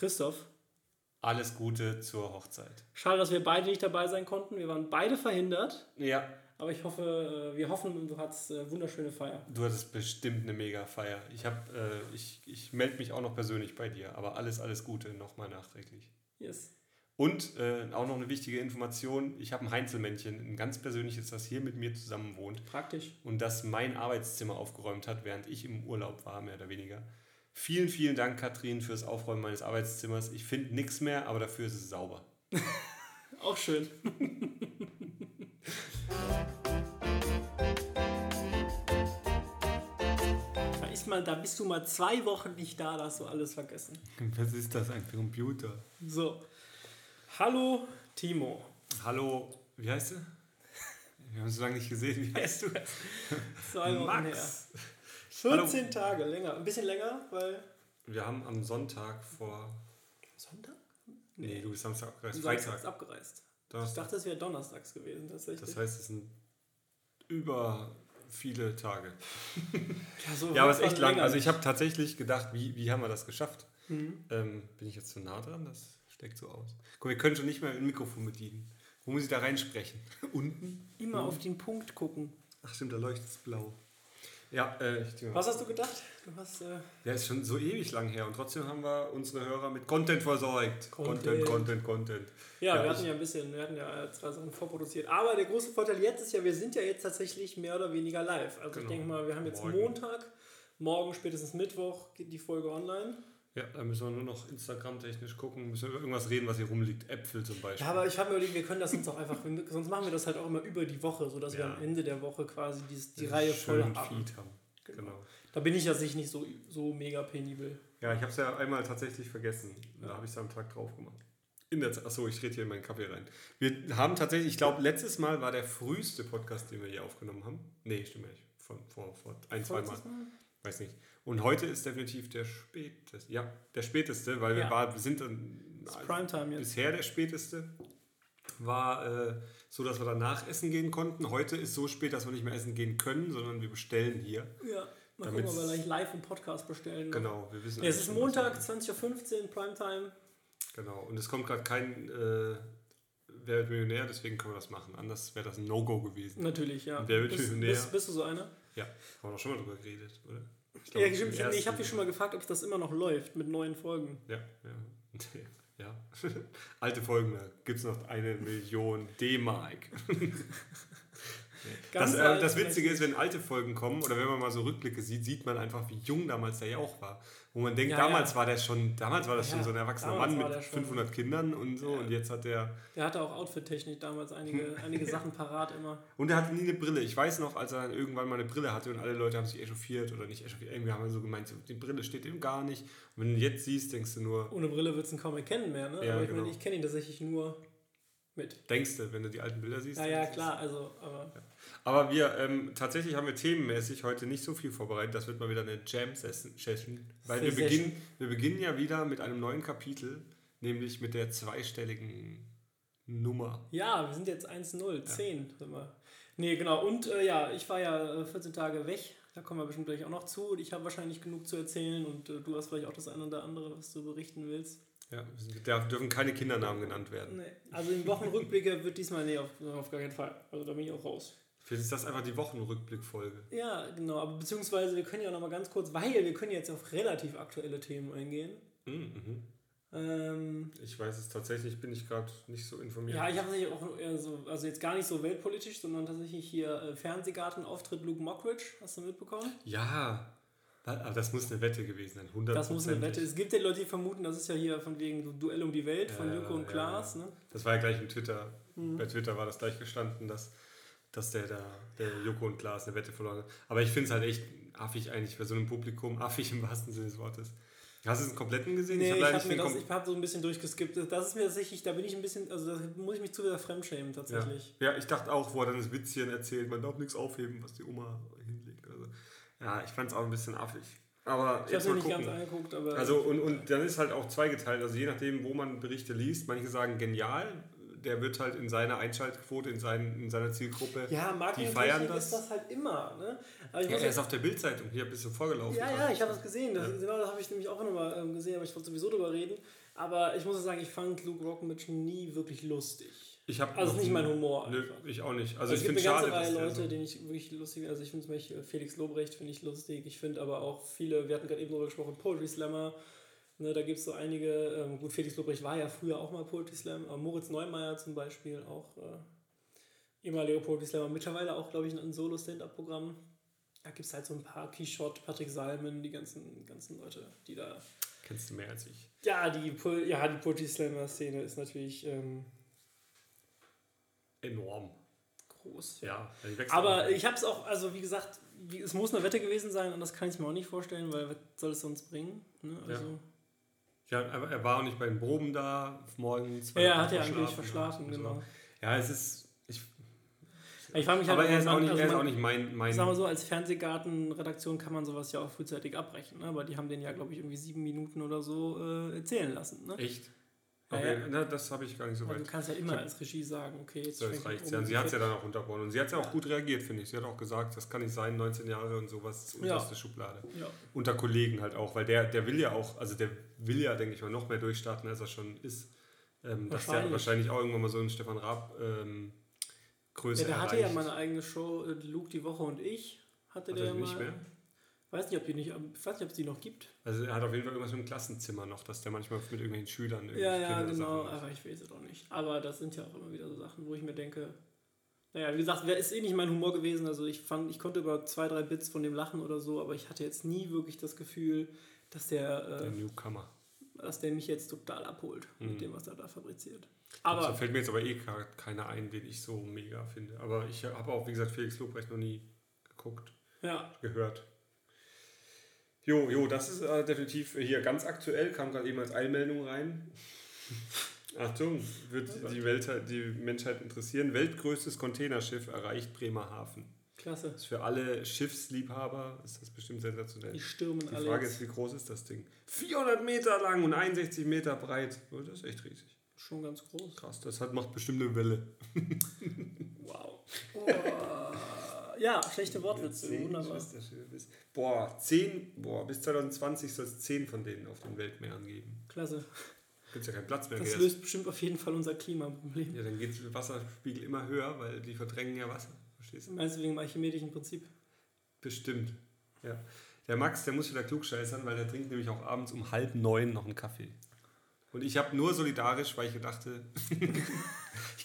Christoph. Alles Gute zur Hochzeit. Schade, dass wir beide nicht dabei sein konnten. Wir waren beide verhindert. Ja. Aber ich hoffe, äh, wir hoffen, du hattest äh, wunderschöne Feier. Du hattest bestimmt eine mega Feier. Ich, hab, äh, ich, ich melde mich auch noch persönlich bei dir, aber alles, alles Gute nochmal nachträglich. Yes. Und äh, auch noch eine wichtige Information: Ich habe ein Heinzelmännchen, ein ganz persönliches, das hier mit mir zusammen wohnt. Praktisch. Und das mein Arbeitszimmer aufgeräumt hat, während ich im Urlaub war, mehr oder weniger. Vielen, vielen Dank, Katrin, fürs Aufräumen meines Arbeitszimmers. Ich finde nichts mehr, aber dafür ist es sauber. auch schön. da, ist mal, da bist du mal zwei Wochen nicht da, da hast du alles vergessen. Was ist das, ein Computer? So. Hallo, Timo. Hallo, wie heißt du? Wir haben es so lange nicht gesehen. Wie heißt du? Zwei Wochen Max. Her. 14 Hallo. Tage, länger. Ein bisschen länger, weil. Wir haben am Sonntag vor. Sonntag? Nee, du bist Samstag abgereist. Freitag. bist abgereist. Donnerstag. Ich dachte, es wäre donnerstags gewesen, tatsächlich. Das heißt, es sind über viele Tage. ja, so ja aber es ist echt lang. Also ich habe tatsächlich gedacht, wie, wie haben wir das geschafft? Mhm. Ähm, bin ich jetzt zu nah dran? Das steckt so aus. Guck, wir können schon nicht mehr ein Mikrofon bedienen. Wo muss ich da reinsprechen? Unten? Immer mhm. auf den Punkt gucken. Ach stimmt, da leuchtet es blau. Ja, äh, Was hast du gedacht? Du hast, äh ja, ist schon so ewig lang her und trotzdem haben wir unsere Hörer mit Content versorgt. Content, Content, Content. Content. Ja, ja wir hatten ja ein bisschen, wir hatten ja zwei Sachen vorproduziert. Aber der große Vorteil jetzt ist ja, wir sind ja jetzt tatsächlich mehr oder weniger live. Also genau. ich denke mal, wir haben jetzt morgen. Montag, morgen spätestens Mittwoch geht die Folge online. Ja, da müssen wir nur noch Instagram-technisch gucken, müssen wir über irgendwas reden, was hier rumliegt. Äpfel zum Beispiel. Ja, aber ich habe mir überlegt, wir können das uns auch einfach, sonst machen wir das halt auch immer über die Woche, sodass ja. wir am Ende der Woche quasi die, die Reihe voll haben. Feed haben. Genau. genau. Da bin ich ja sich nicht so, so mega penibel. Ja, ich habe es ja einmal tatsächlich vergessen. Da habe ich es am Tag drauf gemacht. In der Achso, ich rede hier in meinen Kaffee rein. Wir haben tatsächlich, ich glaube, letztes Mal war der früheste Podcast, den wir hier aufgenommen haben. Nee, stimmt nicht. Von, vor, vor ein, zwei Mal. Weiß nicht. Und heute ist definitiv der späteste. Ja, der späteste, weil wir, ja. war, wir sind dann Primetime jetzt. bisher der späteste. War äh, so, dass wir danach essen gehen konnten. Heute ist so spät, dass wir nicht mehr essen gehen können, sondern wir bestellen hier. Ja, mal gucken, ob wir gleich live einen Podcast bestellen. Genau, wir wissen. Ja, es ist Montag, 20.15 Uhr, Primetime. Genau, und es kommt gerade kein äh, Wer wird Millionär, deswegen können wir das machen. Anders wäre das ein No-Go gewesen. Natürlich, ja. Und wer wird bist, Millionär? Bist, bist, du so einer? Ja, haben wir doch schon mal drüber geredet, oder? Ich, glaub, ja, stimmt, ich, ich habe dich schon mal gefragt, ob das immer noch läuft mit neuen Folgen. Ja, ja. ja. Alte Folgen, da gibt es noch eine Million D-Mark. das, äh, das Witzige ist, wenn alte Folgen kommen oder wenn man mal so Rückblicke sieht, sieht man einfach, wie jung damals der ja auch war. Wo man denkt, ja, damals ja. war der schon, damals war das ja, schon so ein erwachsener Mann mit 500 Kindern und so und jetzt hat der... Der hatte auch Outfit-Technik damals einige, einige Sachen parat immer. Und er hatte nie eine Brille. Ich weiß noch, als er dann irgendwann mal eine Brille hatte und alle Leute haben sich echauffiert oder nicht echauffiert, irgendwie haben wir so gemeint, die Brille steht ihm gar nicht. Und wenn du ihn jetzt siehst, denkst du nur... Ohne Brille würdest du ihn kaum erkennen mehr, ne? Ja, Aber ich genau. meine, ich kenne ihn tatsächlich nur mit. Denkst du, wenn du die alten Bilder siehst? Ja, ja, klar, also, aber... Aber wir, ähm, tatsächlich haben wir themenmäßig heute nicht so viel vorbereitet. Das wird mal wieder eine Jam-Session. Weil wir beginnen, wir beginnen ja wieder mit einem neuen Kapitel, nämlich mit der zweistelligen Nummer. Ja, wir sind jetzt 1-0, 10 sind wir. Nee, genau. Und äh, ja, ich war ja 14 äh, Tage weg. Da kommen wir bestimmt gleich auch noch zu. Ich habe wahrscheinlich genug zu erzählen und äh, du hast vielleicht auch das eine oder andere, was du berichten willst. Ja, da dürfen keine Kindernamen genannt werden. Nee. Also im Wochenrückblicke wird diesmal nee, auf, auf gar keinen Fall. Also da bin ich auch raus. Vielleicht ist das einfach die Wochenrückblickfolge. Ja, genau. Aber beziehungsweise wir können ja noch mal ganz kurz, weil wir können jetzt auf relativ aktuelle Themen eingehen. Mhm. mhm. Ähm, ich weiß es tatsächlich, bin ich gerade nicht so informiert. Ja, ich habe tatsächlich auch eher so, also jetzt gar nicht so weltpolitisch, sondern tatsächlich hier äh, Fernsehgarten-Auftritt Luke Mockridge. Hast du mitbekommen? Ja, aber das muss eine Wette gewesen sein, 100 Das muss eine Wette. Es gibt ja Leute, die vermuten, das ist ja hier von wegen Duell um die Welt von ja, Joko und Klaas. Ja. Ne? Das war ja gleich im Twitter. Mhm. Bei Twitter war das gleich gestanden, dass, dass der, der, der Joko und Klaas eine Wette verloren hat. Aber ich finde es halt echt affig eigentlich bei so einem Publikum, affig im wahrsten Sinne des Wortes. Hast du es kompletten gesehen? Nee, ich habe hab, hab so ein bisschen durchgeskippt. Das ist mir tatsächlich, da bin ich ein bisschen, also da muss ich mich zu wieder fremdschämen tatsächlich. Ja. ja, ich dachte auch, wo er dann das Witzchen erzählt, man darf nichts aufheben, was die Oma hinlegt. Also, ja, ich fand es auch ein bisschen affig. Aber ich habe mir nicht gucken. ganz angeguckt, aber. Also, und, und dann ist halt auch zweigeteilt. Also, je nachdem, wo man Berichte liest, manche sagen genial, der wird halt in seiner Einschaltquote, in, seinen, in seiner Zielgruppe, Ja, die feiern Marketing das. ist das halt immer. Ne? Aber ich Ja, er ist auf der Bildzeitung, hier bist du vorgelaufen. Ja, ja, ich habe das gesehen. Das, Ja. Genau, das habe ich nämlich auch nochmal ähm, gesehen, aber ich wollte sowieso drüber reden. Aber ich muss sagen, ich fand Luke Rockmich nie wirklich lustig. Ich hab Also nicht mein Humor Nö, einfach. ich auch nicht. Also, Also es ich gibt finde eine schade, ganze Reihe dass der Leute, so- den ich wirklich lustig Also ich finde zum Beispiel Felix Lobrecht finde ich lustig. Ich finde aber auch viele, wir hatten gerade eben darüber gesprochen, Poetry Slammer. Ne, da gibt es so einige, ähm, gut, Felix Lobrecht war ja früher auch mal Poetry Slam, aber Moritz Neumeier zum Beispiel auch äh, ehemaliger Poetry Slammer, mittlerweile auch, glaube ich, ein Solo-Stand-Up-Programm. Da gibt es halt so ein paar, Quichotte, Patrick Salmen, die ganzen, ganzen Leute, die da Kennst du mehr als ich. ja, die, ja, die Poetry Slammer-Szene ist natürlich ähm, Enorm. groß. Ja, wächst Aber auch. ich habe es auch, also wie gesagt, wie, es muss eine Wette gewesen sein und das kann ich mir auch nicht vorstellen, weil was soll es sonst bringen? Ne? Also, Ja, aber er war auch nicht bei den Proben da morgens. ja, ja, er hat verschlafen angeblich verschlafen, so. genau. Ja, es ist. Ich, Ich frage mich halt, aber er ist, man- auch nicht, also er ist man- auch nicht mein. mein Ich sag mal so, als Fernsehgarten-Redaktion kann man sowas ja auch frühzeitig abbrechen, ne? aber die haben den ja, glaube ich, irgendwie sieben Minuten oder so äh, erzählen lassen. Ne? echt? Ja, Okay, ja. na, das habe ich gar nicht so weit. du kannst ja immer als Regie sagen, okay, jetzt So, ich reicht's um. ja. Sie hat es ja dann auch unterbrochen. Und sie hat ja auch gut reagiert, finde ich. Sie hat auch gesagt, das kann nicht sein, 19 Jahre und sowas, das ist Ja. unterste Schublade. Ja. Unter Kollegen halt auch, weil der, der will ja auch, also der will ja, denke ich mal, noch mehr durchstarten, als er schon ist. Ähm, dass der Wahrscheinlich. wahrscheinlich auch irgendwann mal so einen Stefan Raab ähm, Größe Ja, der hatte erreicht. ja mal eine eigene Show, äh, Luke die Woche und ich. Hatte Hat der er die mal. nicht mehr? Weiß nicht, ob die nicht, ich weiß nicht, ob es die noch gibt. Also er hat auf jeden Fall irgendwas mit dem Klassenzimmer noch, dass der manchmal mit irgendwelchen Schülern Ja, irgendwelche ja, Kindersachen genau, aber ich weiß es auch nicht. Aber das sind ja auch immer wieder so Sachen, wo ich mir denke, naja, wie gesagt, wer ist eh nicht mein Humor gewesen. Also ich fand, ich konnte über zwei, drei Bits von dem lachen oder so, aber ich hatte jetzt nie wirklich das Gefühl, dass der, Der äh, Newcomer. dass der mich jetzt total abholt Mhm. mit dem, was er da fabriziert. da Aber fällt mir jetzt aber eh gar keiner ein, den ich so mega finde. Aber ich habe auch, wie gesagt, Felix Lobrecht noch nie geguckt, ja, gehört. Jo, jo, das ist äh, definitiv hier ganz aktuell, kam gerade eben als Eilmeldung rein. Achtung, wird die, Welt, die Menschheit interessieren. Weltgrößtes Containerschiff erreicht Bremerhaven. klasse. Ist für alle Schiffsliebhaber ist das bestimmt sensationell. Die stürmen Die alle. Frage jetzt. ist, wie groß ist das Ding? 400 Meter lang und 61 Meter breit. Oh, das ist echt riesig. Schon ganz groß. Krass, das hat, macht bestimmt eine Welle. Wow. Ja, schlechte Wortwitze, Zehn wunderbar. Bis- Boah, 10, boah, bis 2020 soll es 10 von denen auf den Weltmeeren geben. Klasse. Gibt ja keinen Platz mehr. Das löst bestimmt auf jeden Fall unser Klimaproblem. ja, dann geht der Wasserspiegel immer höher, weil die verdrängen ja Wasser. Verstehst du? Meinst du wegen dem archimedischen Prinzip? Bestimmt. Ja. Der Max, der muss wieder klugscheißern, weil der trinkt nämlich auch abends um halb neun noch einen Kaffee. Und ich habe nur solidarisch, weil ich dachte,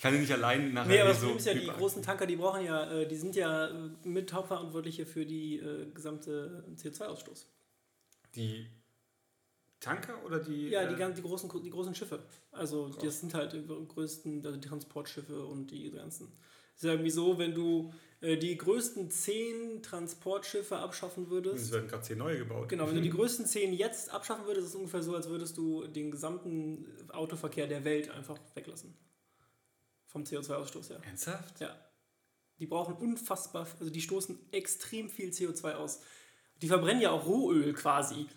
kann ihn nicht allein nachher Nee, aber das so Problem ist ja, die großen Tanker, die brauchen ja, äh, die sind ja äh, mit Hauptverantwortliche für die äh, gesamte CO2-Ausstoß. Die Tanker oder die. Ja, die, äh, die, großen, die großen Schiffe. Also das sind halt die größten, also die Transportschiffe und die ganzen. Es ist ja irgendwie so, wenn du äh, die größten zehn Transportschiffe abschaffen Es würdest, werden gerade zehn neue gebaut. genau, wenn du die größten zehn jetzt abschaffen würdest, ist es ungefähr so, als würdest du den gesamten Autoverkehr der Welt einfach weglassen. Vom CO2-Ausstoß her. Ernsthaft? Ja. Die brauchen unfassbar, also die stoßen extrem viel CO2 aus. Die verbrennen ja auch Rohöl quasi.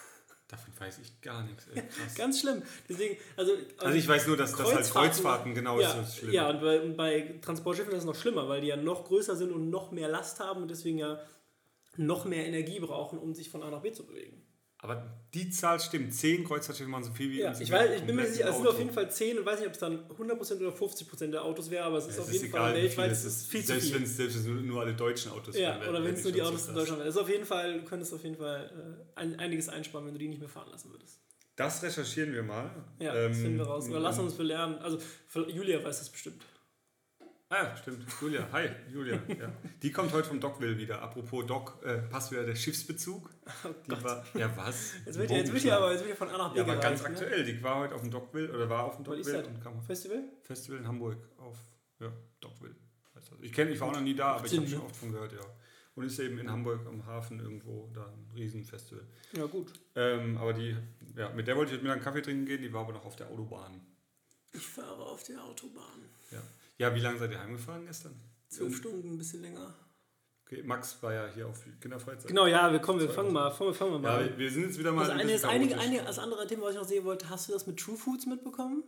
Davon weiß ich gar nichts. Ey. Ganz schlimm. Deswegen, also, also ich weiß nur, dass das halt Kreuzfahrten- genau ja, ist das schlimm. Ja, und bei, und bei Transportschiffen ist es noch schlimmer, weil die ja noch größer sind und noch mehr Last haben und deswegen ja noch mehr Energie brauchen, um sich von A nach B zu bewegen. Aber die Zahl stimmt. Zehn Kreuzfahrtschiffe machen so viel wie Ja, ich, weiß, ich bin mir sicher, es sind auf jeden Fall 10 und weiß nicht, ob es dann 100% oder 50% der Autos wäre, aber es ist Ja, auf jeden ist Fall weltweit viel es ist viel zu selbst viel. wenn es selbst wenn es nur alle deutschen Autos Ja, wären, oder wenn es nur die Autos in. Deutschland wären. Das ist auf jeden Fall, du könntest auf jeden Fall äh, ein, einiges einsparen, wenn du die nicht mehr fahren lassen würdest. Das recherchieren wir mal. Ja, Ähm, das finden wir raus. Oder lassen uns belehren. Also Julia weiß das bestimmt. Ah, stimmt. Julia. Hi, Julia. Ja. Die kommt heute vom Dockville wieder. Apropos Dock, äh, passt wieder der Schiffsbezug. Die Gott. war, ja, was? Jetzt wird, jetzt wird hier aber jetzt wird von A nach B Ja, aber ganz ne? aktuell. Die war heute auf dem Dockville oder war auf dem Dockville und kam auf Festival? Festival in Hamburg auf ja, Dockville. das. Ich kenne, ich war auch noch nie da, aber ich habe schon ne? oft von gehört, ja. Und ist eben in Hamburg am Hafen irgendwo da ein Riesenfestival. Ja, gut. Ähm, aber die, ja, mit der wollte ich heute Mittag einen Kaffee trinken gehen, die war aber noch auf der Autobahn. Ich fahre auf der Autobahn. Ja, ja wie lange seid ihr heimgefahren gestern? Zwölf Stunden, ein bisschen länger. Okay, Max war ja hier auf Kinderfreizeit. Genau, ja, wir kommen, wir fangen mal, fangen, fangen wir Ja, mal. wir, wir sind jetzt wieder mal das, ein eine, das, einige, das andere Thema, was ich noch sehen wollte, hast du das mit True Foods mitbekommen?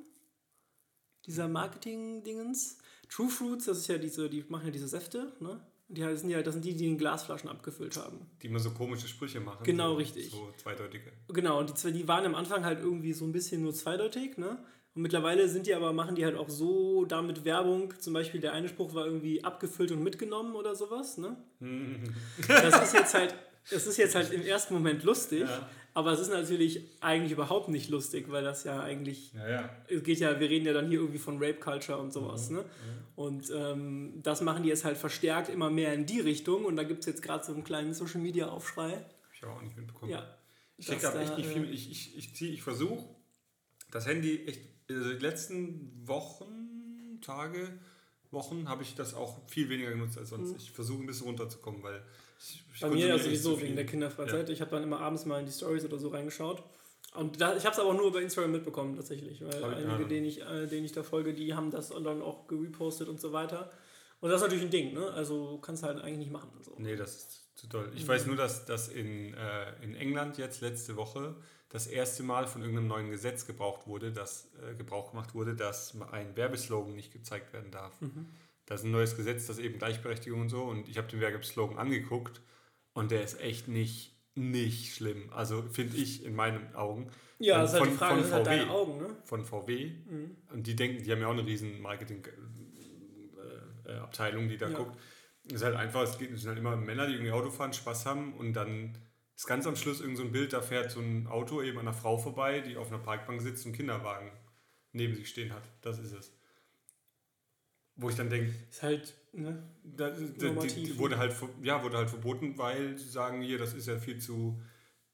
dieser Marketing-Dingens. True Fruits, das ist ja diese, die machen ja diese Säfte, ne? Die sind ja, das sind die, die in Glasflaschen abgefüllt haben. Die immer so komische Sprüche machen. Genau, so, richtig. So zweideutige. Genau, und die, die waren am Anfang halt irgendwie so ein bisschen nur zweideutig, ne? Und mittlerweile sind die aber, machen die halt auch so damit Werbung. Zum Beispiel der eine Spruch war irgendwie abgefüllt und mitgenommen oder sowas, ne? das ist jetzt halt, das ist jetzt halt im ersten Moment lustig, ja. aber es ist natürlich eigentlich überhaupt nicht lustig, weil das ja eigentlich, ja, ja. es geht ja, wir reden ja dann hier irgendwie von Rape Culture und sowas, mhm. ne? Und ähm, das machen die jetzt halt verstärkt immer mehr in die Richtung und da gibt es jetzt gerade so einen kleinen Social Media Aufschrei. Hab ich auch nicht mitbekommen. Ja. Ich denke da echt nicht viel, ich, ich, ich, ich, ich versuche das Handy echt, also die letzten Wochen, Tage, Wochen habe ich das auch viel weniger genutzt als sonst. Mhm. Ich versuche ein bisschen runterzukommen, weil ich, ich Bei mir ja sowieso wegen der Kinderfreizeit. Ja. Ich habe dann immer abends mal in die Stories oder so reingeschaut. Und da, ich habe es aber nur über Instagram mitbekommen tatsächlich, weil aber, einige, ja. denen, ich, äh, denen ich da folge, die haben das dann auch gerepostet und so weiter. Und das ist natürlich ein Ding, ne? Also kannst du halt eigentlich nicht machen. So. Nee, das ist zu toll. Ich mhm. weiß nur, dass, dass in, äh, in England jetzt letzte Woche das erste Mal von irgendeinem neuen Gesetz gebraucht wurde, dass äh, Gebrauch gemacht wurde, dass ein Werbeslogan nicht gezeigt werden darf. Mhm. Das ist ein neues Gesetz, das eben Gleichberechtigung und so. Und ich habe den Werbeslogan angeguckt und der ist echt nicht nicht schlimm. Also finde ich in meinen Augen. Ja, das ist halt die Frage, von VW, halt deine Augen, ne? Von VW. Mhm. Und die denken, die haben ja auch eine riesen Marketing-Abteilung, äh, die da ja. guckt. Es ist halt einfach, es, sind halt immer Männer, die irgendwie Auto fahren, Spaß haben und dann ist ganz am Schluss irgend so ein Bild, da fährt so ein Auto eben an einer Frau vorbei, die auf einer Parkbank sitzt und einen Kinderwagen neben sich stehen hat. Das ist es. Wo ich dann denke, ist halt ne, da, da, die, wurde halt ja wurde halt verboten, weil sie sagen hier, das ist ja viel zu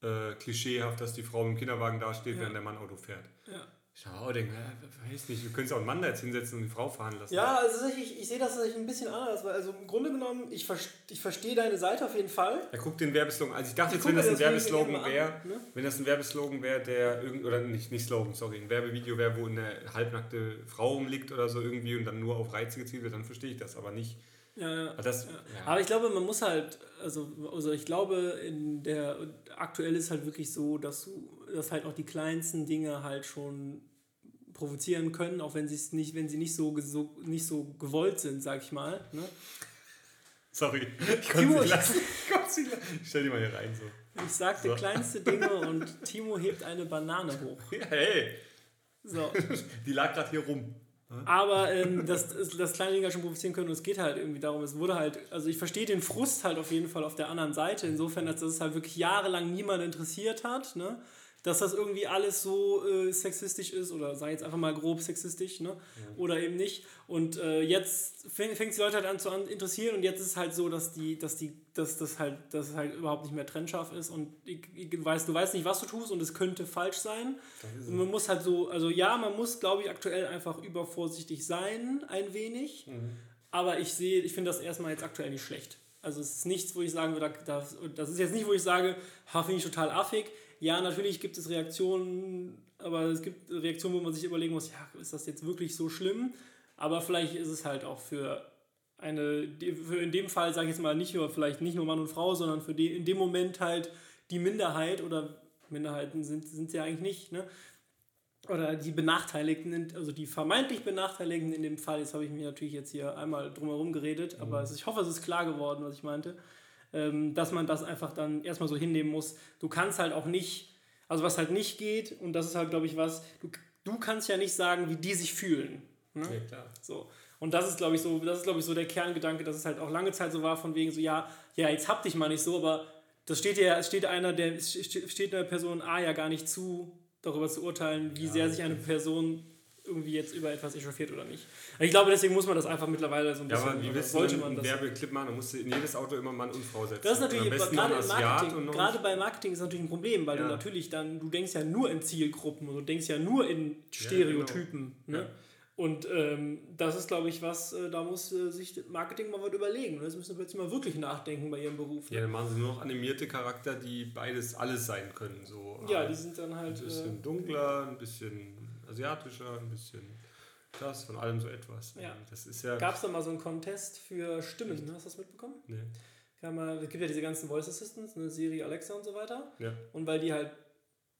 äh, klischeehaft, dass die Frau im Kinderwagen dasteht, ja. während der Mann Auto fährt. Ja. Ich auch denke, äh, weiß nicht, du könntest auch einen Mann da jetzt hinsetzen und die Frau fahren lassen. Ja, also ich, ich sehe das ein bisschen anders, weil also im Grunde genommen, ich, ich verstehe deine Seite auf jeden Fall. Er guckt den Werbeslogan. Also ich dachte ich jetzt, wenn das ein Werbeslogan wäre, ne? wenn das ein Werbeslogan wäre, der irgend oder nicht, nicht Slogan, sorry, ein Werbevideo wäre, wo eine halbnackte Frau umliegt oder so irgendwie und dann nur auf Reize gezielt wird, dann verstehe ich das, aber nicht. Ja, ja. Aber, das, ja. aber ich glaube, man muss halt, also, also ich glaube, in der aktuell ist halt wirklich so, dass, dass halt auch die kleinsten Dinge halt schon provozieren können, auch wenn sie es nicht, wenn sie nicht so, so nicht so gewollt sind, sag ich mal. Ne? Sorry, ich konnte sie lassen. Ich stell die mal hier rein so. Ich sagte so. kleinste Dinge und Timo hebt eine Banane hoch. Hey! So. Die lag gerade hier rum. Aber ähm, dass, dass kleine Dinge schon provozieren können und es geht halt irgendwie darum, es wurde halt, also ich verstehe den Frust halt auf jeden Fall auf der anderen Seite, insofern, dass das halt wirklich jahrelang niemand interessiert hat, ne? Dass das irgendwie alles so äh, sexistisch ist oder sei jetzt einfach mal grob sexistisch, ne? Ja. Oder eben nicht. Und äh, jetzt fängt es die Leute halt an zu interessieren und jetzt ist es halt so, dass die, dass die, dass das halt, dass es halt überhaupt nicht mehr trennscharf ist und ich, ich weiß, du weißt nicht, was du tust und es könnte falsch sein. Und man muss halt so, also ja, man muss, glaube ich, aktuell einfach übervorsichtig sein, ein wenig. Mhm. Aber ich sehe, ich finde das erstmal jetzt aktuell nicht schlecht. Also es ist nichts, wo ich sagen würde, das, das ist jetzt nicht, wo ich sage, ha, finde ich total affig ja, natürlich gibt es Reaktionen, aber es gibt Reaktionen, wo man sich überlegen muss, ja, ist das jetzt wirklich so schlimm? Aber vielleicht ist es halt auch für eine, für in dem Fall sage ich jetzt mal nicht nur, vielleicht nicht nur Mann und Frau, sondern für die, in dem Moment halt die Minderheit oder Minderheiten sind, sind sie ja eigentlich nicht, ne? Oder die Benachteiligten, also die vermeintlich Benachteiligten in dem Fall, jetzt habe ich mir natürlich jetzt hier einmal drumherum geredet, mhm. aber ich hoffe, es ist klar geworden, was ich meinte dass man das einfach dann erstmal so hinnehmen muss. Du kannst halt auch nicht, also was halt nicht geht, und das ist halt, glaube ich, was, du, du kannst ja nicht sagen, wie die sich fühlen. Ne? Ja, klar. So. Und das ist, glaube ich, so, das ist, glaube ich, so der Kerngedanke, dass es halt auch lange Zeit so war, von wegen so, ja, ja, jetzt hab dich mal nicht so, aber das steht ja, steht einer, der steht einer Person A ja gar nicht zu, darüber zu urteilen, wie ja, sehr sich eine Person irgendwie jetzt über etwas echauffiert oder nicht. Ich glaube, deswegen muss man das einfach mittlerweile so ein bisschen. Ja, aber wie willst du denn einen Werbeclip machen? Da musst du in jedes Auto immer Mann und Frau setzen. Das ist natürlich, gerade, Marketing, gerade bei Marketing ist natürlich ein Problem, weil ja. du natürlich dann, du denkst ja nur in Zielgruppen und du denkst ja nur in Stereotypen. Ja, genau. ne? Und ähm, das ist, glaube ich, was, äh, da muss äh, sich Marketing mal was überlegen. Das müssen plötzlich mal wirklich nachdenken bei ihrem Beruf. Ne? Ja, dann machen sie nur noch animierte Charakter, die beides alles sein können. So, ja, die sind dann halt. Ein bisschen äh, dunkler, ein bisschen asiatischer, ein bisschen das, von allem so etwas. Ja. Das ist ja. Gab es da mal so einen Contest für Stimmen? Echt? Hast du das mitbekommen? Nee. es gibt ja diese ganzen Voice Assistants, eine Siri, Alexa und so weiter. Ja. Und weil die halt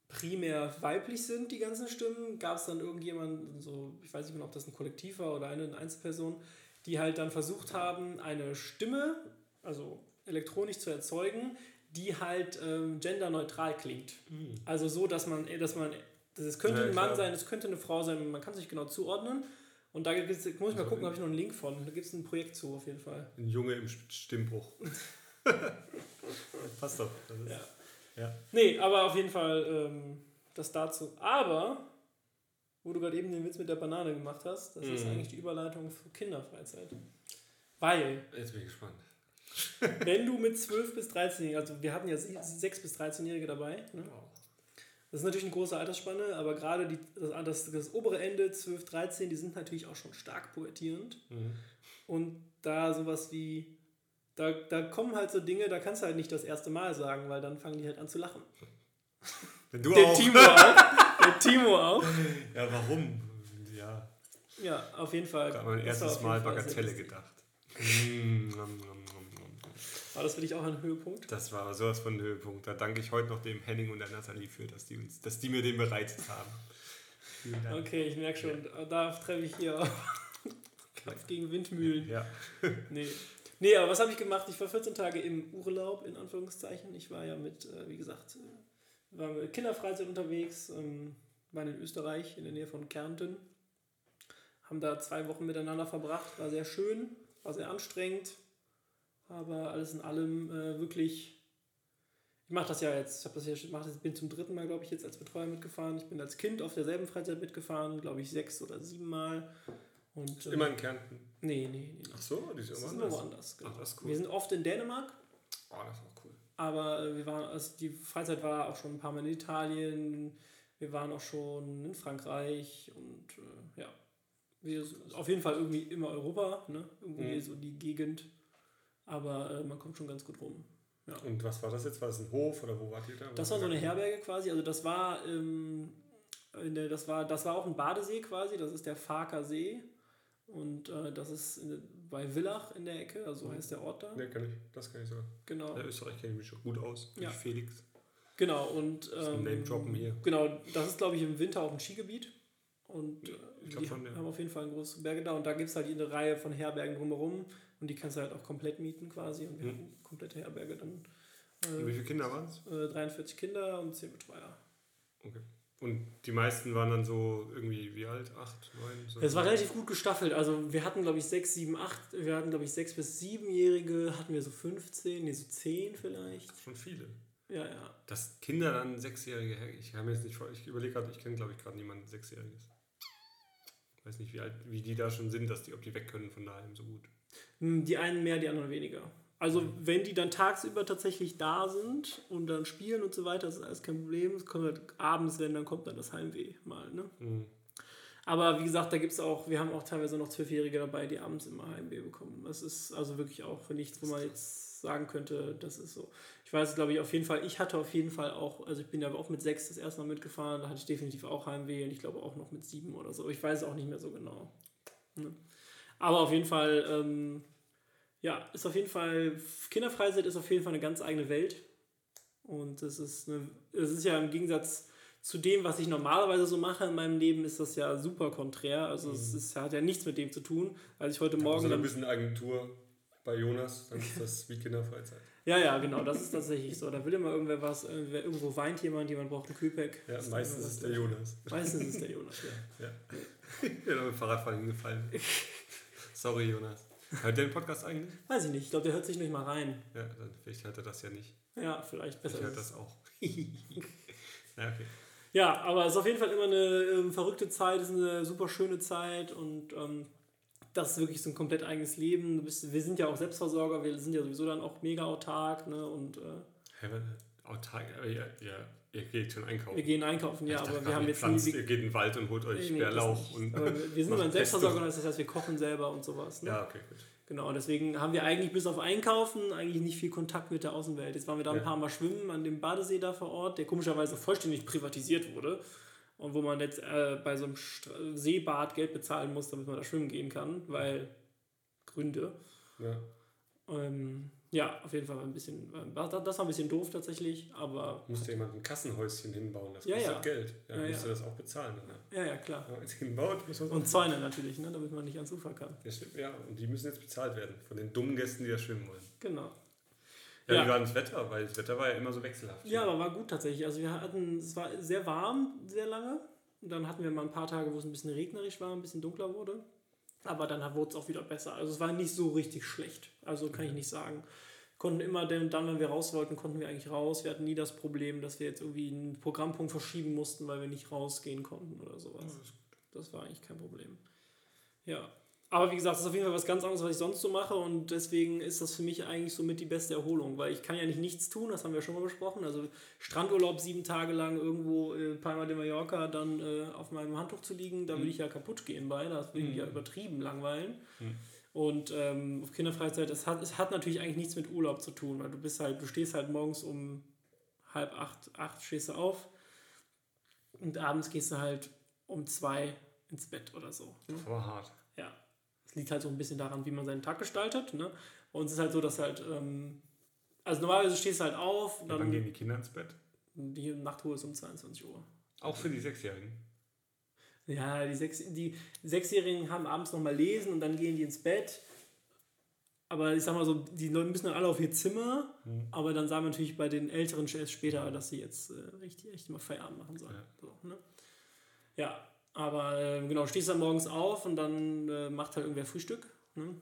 primär weiblich sind, die ganzen Stimmen, gab es dann irgendjemanden, so, ich weiß nicht genau, ob das ein Kollektiv war oder eine Einzelperson, die halt dann versucht haben, eine Stimme, also elektronisch zu erzeugen, die halt ähm, genderneutral klingt. Mhm. Also so, dass man, dass man, das könnte ja, ein Mann sein, es könnte eine Frau sein, man kann es nicht genau zuordnen. Und da muss ich mal also gucken, habe ich noch einen Link von. Da gibt es ein Projekt zu, auf jeden Fall. Ein Junge im Stimmbruch. Passt doch. ja. ja. Nee, aber auf jeden Fall ähm, das dazu. Aber, wo du gerade eben den Witz mit der Banane gemacht hast, das mm. ist mhm. eigentlich die Überleitung für Kinderfreizeit. Weil. Jetzt bin ich gespannt. wenn du mit 12 bis 13, also wir hatten ja 6 bis 13-Jährige dabei. Ne? Das ist natürlich eine große Altersspanne, aber gerade die, das, das, obere Ende, 12, 13, die sind natürlich auch schon stark poetierend. Mhm. Und da sowas wie, da, da kommen halt so Dinge, da kannst du halt nicht das erste Mal sagen, weil dann fangen die halt an zu lachen. Wenn du Der auch. Timo auch. Der Timo auch. Ja, warum? Ja. Ja, auf jeden Fall. Ich habe mein erstes Mal Bagatelle gedacht. Mm, war das für dich auch ein Höhepunkt? Das war sowas von ein Höhepunkt. Da danke ich heute noch dem Henning und der Nathalie für, dass die, uns, dass die mir den bereitet haben. Okay, ich merke schon, da treffe ich hier Kampf gegen Windmühlen. Ja. nee. nee, aber was habe ich gemacht? Ich war 14 Tage im Urlaub, in Anführungszeichen. Ich war ja mit, äh, wie gesagt, äh, war mit Kinderfreizeit unterwegs, ähm, waren in Österreich, in der Nähe von Kärnten. Haben da zwei Wochen miteinander verbracht, war sehr schön, war sehr anstrengend aber alles in allem äh, wirklich. Ich mache das ja jetzt, ich das ja, mach das, bin zum dritten Mal, glaube ich, jetzt als Betreuer mitgefahren. Ich bin als Kind auf derselben Freizeit mitgefahren, glaube ich, sechs oder sieben Mal. Und, äh, Immer in Kärnten? Nee, nee, nee. Ach so, die sind immer woanders. woanders genau. Ach, das ist cool. Wir sind oft in Dänemark. Oh, das ist auch cool. Aber äh, wir waren, also die Freizeit war auch schon ein paar Mal in Italien. Wir waren auch schon in Frankreich und äh, ja. Wir, auf jeden Fall irgendwie immer Europa, ne? Irgendwie mhm. so die Gegend. Aber äh, man kommt schon ganz gut rum. Ja. Und was war das jetzt? War das ein Hof oder wo wart ihr da? Das war so eine Herberge quasi. Also das war, ähm, der, das war, das war auch ein Badesee quasi. Das ist der Farker See. Und äh, das ist in, bei Villach in der Ecke, also so heißt der Ort da. Ne, kann ich, das kann ich sogar. Genau. In Österreich kenne ich mich schon gut aus. Ja. Felix. Genau, und. Ähm, Name droppen hier. Genau, das ist, glaube ich, im Winter auch ein Skigebiet. Und ja, ich die schon, ja. haben auf jeden Fall ein großes Berge da. Und da gibt es halt eine Reihe von Herbergen drumherum. Und die kannst du halt auch komplett mieten quasi. Und wir mhm. hatten komplette Herberge dann. Äh, wie viele Kinder waren es? Äh, 43 Kinder und 10 Betreuer. Okay. Und die meisten waren dann so irgendwie wie alt? Acht, neun? So es war relativ gut gestaffelt. Also wir hatten, glaube ich, sechs, sieben, acht. Wir hatten, glaube ich, sechs bis siebenjährige. Hatten wir so 15, nee, so zehn vielleicht. Schon viele. Ja, ja. Dass Kinder dann Sechsjährige, ich habe jetzt nicht vor, ich überlege gerade, ich kenne, glaube ich, gerade niemanden Sechsjähriges. Ich weiß nicht, wie alt, wie die da schon sind, dass die, ob die weg können von daheim so gut. Hm, die einen mehr, die anderen weniger. Also wenn die dann tagsüber tatsächlich da sind und dann spielen und so weiter, das ist alles kein Problem. Es kommt halt abends, wenn dann kommt dann das Heimweh mal. Ne? Mhm. Aber wie gesagt, da gibt es auch, wir haben auch teilweise noch Zwölfjährige dabei, die abends immer Heimweh bekommen. Das ist also wirklich auch für nichts, wo man jetzt sagen könnte, das ist so. Ich weiß, glaube ich, auf jeden Fall, ich hatte auf jeden Fall auch, also ich bin ja auch mit sechs das erste Mal mitgefahren, da hatte ich definitiv auch Heimweh und ich glaube auch noch mit sieben oder so. Ich weiß auch nicht mehr so genau. Ne? Aber auf jeden Fall, ähm, ja, ist auf jeden Fall, Kinderfreizeit ist auf jeden Fall eine ganz eigene Welt. Und es ist, eine, es ist ja im Gegensatz zu dem, was ich normalerweise so mache in meinem Leben, ist das ja super konträr. Also mhm. es ist, hat ja nichts mit dem zu tun. Als ich heute Morgen. Also ein bisschen Agentur bei Jonas, dann ist das wie Kinderfreizeit. ja, ja, genau, das ist tatsächlich so. Da will immer irgendwer was, irgendwo weint jemand, jemand braucht ein Kühlpack. Ja, meistens ist es der Jonas. Meistens ist es der Jonas, ja. ja. ja. mit Fahrradfahren gefallen. Sorry, Jonas. Hört der den Podcast eigentlich? Weiß ich nicht. Ich glaube, der hört sich nicht mal rein. Ja, dann vielleicht hört er das ja nicht. Ja, vielleicht besser. Vielleicht hört das auch. ja, okay. Ja, aber es ist auf jeden Fall immer eine ähm, verrückte Zeit, es ist eine super schöne Zeit und ähm, das ist wirklich so ein komplett eigenes Leben. Bist, wir sind ja auch Selbstversorger, wir sind ja sowieso dann auch mega autark. Ne, und, äh, hey, autark, ja, ja, Ihr geht schon einkaufen. Wir gehen einkaufen, ja, aber wir haben jetzt pflanzt, nie... Ihr geht in den Wald und holt euch nee, Bärlauch. Und aber wir sind immer Selbstversorger, das heißt, wir kochen selber und sowas. Ne? Ja, okay, gut. Genau, deswegen haben wir eigentlich bis auf Einkaufen eigentlich nicht viel Kontakt mit der Außenwelt. Jetzt waren wir da ein paar Mal schwimmen an dem Badesee da vor Ort, der komischerweise vollständig privatisiert wurde. Und wo man jetzt äh, bei so einem Seebad Geld bezahlen muss, damit man da schwimmen gehen kann, weil Gründe. Ja. Ähm, Ja, auf jeden Fall war ein bisschen, das war ein bisschen doof tatsächlich, aber. Musste jemand ein Kassenhäuschen hinbauen, das Ja, kostet ja. Geld. Ja, Ja, musste ja. das auch bezahlen. Ne? Ja, ja, klar. Hinbaut, muss man Und Zäune natürlich, ne, damit man nicht ans Ufer kann. Ja, ja, und die müssen jetzt bezahlt werden von den dummen Gästen, die da schwimmen wollen. Genau. Ja, Ja. wie war das Wetter? Weil das Wetter war ja immer so wechselhaft. Ja, aber war gut tatsächlich. Also wir hatten, es war sehr warm, sehr lange. Und dann hatten wir mal ein paar Tage, wo es ein bisschen regnerisch war, ein bisschen dunkler wurde. Aber dann wurde es auch wieder besser. Also es war nicht so richtig schlecht. Also kann ich nicht sagen. Konnten immer, denn dann, wenn wir raus wollten, konnten wir eigentlich raus. Wir hatten nie das Problem, dass wir jetzt irgendwie einen Programmpunkt verschieben mussten, weil wir nicht rausgehen konnten oder sowas. Das war eigentlich kein Problem. Ja. Aber wie gesagt, das ist auf jeden Fall was ganz anderes, was ich sonst so mache und deswegen ist das für mich eigentlich somit die beste Erholung, weil ich kann ja nicht nichts tun, das haben wir schon mal besprochen. Also Strandurlaub sieben Tage lang irgendwo in Palma de Mallorca dann äh, auf meinem Handtuch zu liegen, da würde ich ja kaputt gehen bei, das würde mich ja übertrieben langweilen. Und ähm, auf Kinderfreizeit, es hat, es hat natürlich eigentlich nichts mit Urlaub zu tun, weil du bist halt, du stehst halt morgens um halb acht, acht stehst du auf und abends gehst du halt um zwei ins Bett oder so. Ne? Das war hart. Es liegt halt so ein bisschen daran, wie man seinen Tag gestaltet. Ne? Und es ist halt so, dass halt, ähm, also normalerweise stehst du halt auf, Und dann dann gehen die Kinder ins Bett. die Nachtruhe ist um 22 Uhr. Auch für die Sechsjährigen. Ja, die, Sechs, die Sechsjährigen haben abends nochmal lesen und dann gehen die ins Bett. Aber ich sag mal so, die Leute müssen dann alle auf ihr Zimmer, aber dann sagen wir natürlich bei den Älteren erst später, dass sie jetzt äh, richtig, echt mal Feierabend machen sollen. Ja. So, ne? ja aber äh, genau, stehst dann morgens auf und dann äh, macht halt irgendwer Frühstück. Ne?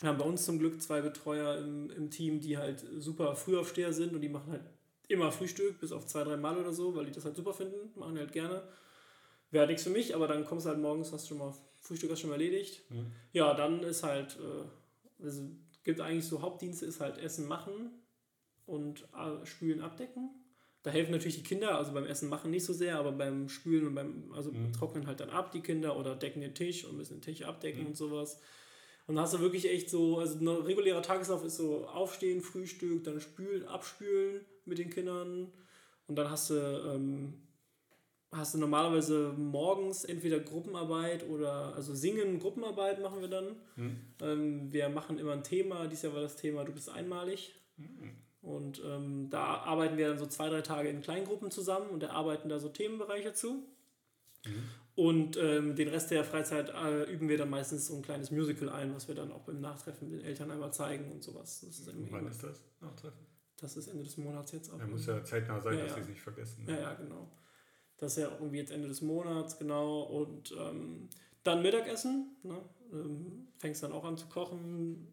Wir haben bei uns zum Glück zwei Betreuer im, im Team, die halt super Frühaufsteher sind und die machen halt immer Frühstück, bis auf zwei, drei Mal oder so, weil die das halt super finden, machen die halt gerne. Wäre nichts für mich, aber dann kommst du halt morgens, hast schon mal Frühstück hast schon mal erledigt. Mhm. Ja, dann ist halt, äh, also gibt eigentlich so Hauptdienste, ist halt Essen machen und äh, Spülen abdecken. Da helfen natürlich die Kinder, also beim Essen machen nicht so sehr, aber beim Spülen und beim, also Mhm. trocknen halt dann ab die Kinder oder decken den Tisch und müssen den Tisch abdecken und sowas. Und dann hast du wirklich echt so, also ein regulärer Tageslauf ist so aufstehen, Frühstück, dann spülen, abspülen mit den Kindern und dann hast du, ähm, hast du normalerweise morgens entweder Gruppenarbeit oder, also singen, Gruppenarbeit machen wir dann. Ähm, wir machen immer ein Thema, dieses Jahr war das Thema Du bist einmalig. Und ähm, da arbeiten wir dann so zwei, drei Tage in Kleingruppen zusammen und erarbeiten da so Themenbereiche zu. Und ähm, den Rest der Freizeit äh, üben wir dann meistens so ein kleines Musical ein, was wir dann auch beim Nachtreffen den Eltern einmal zeigen und sowas. Das ist, irgendwie Wann ist das? Nachtreffen? das ist Ende des Monats jetzt auch. Er muss ja zeitnah sein, Ja, dass ja. sie es nicht vergessen. ne? Ja, ja, genau. Das ist ja auch irgendwie jetzt Ende des Monats, genau. Und ähm, dann Mittagessen. Ne? Ähm, fängst dann auch an zu kochen,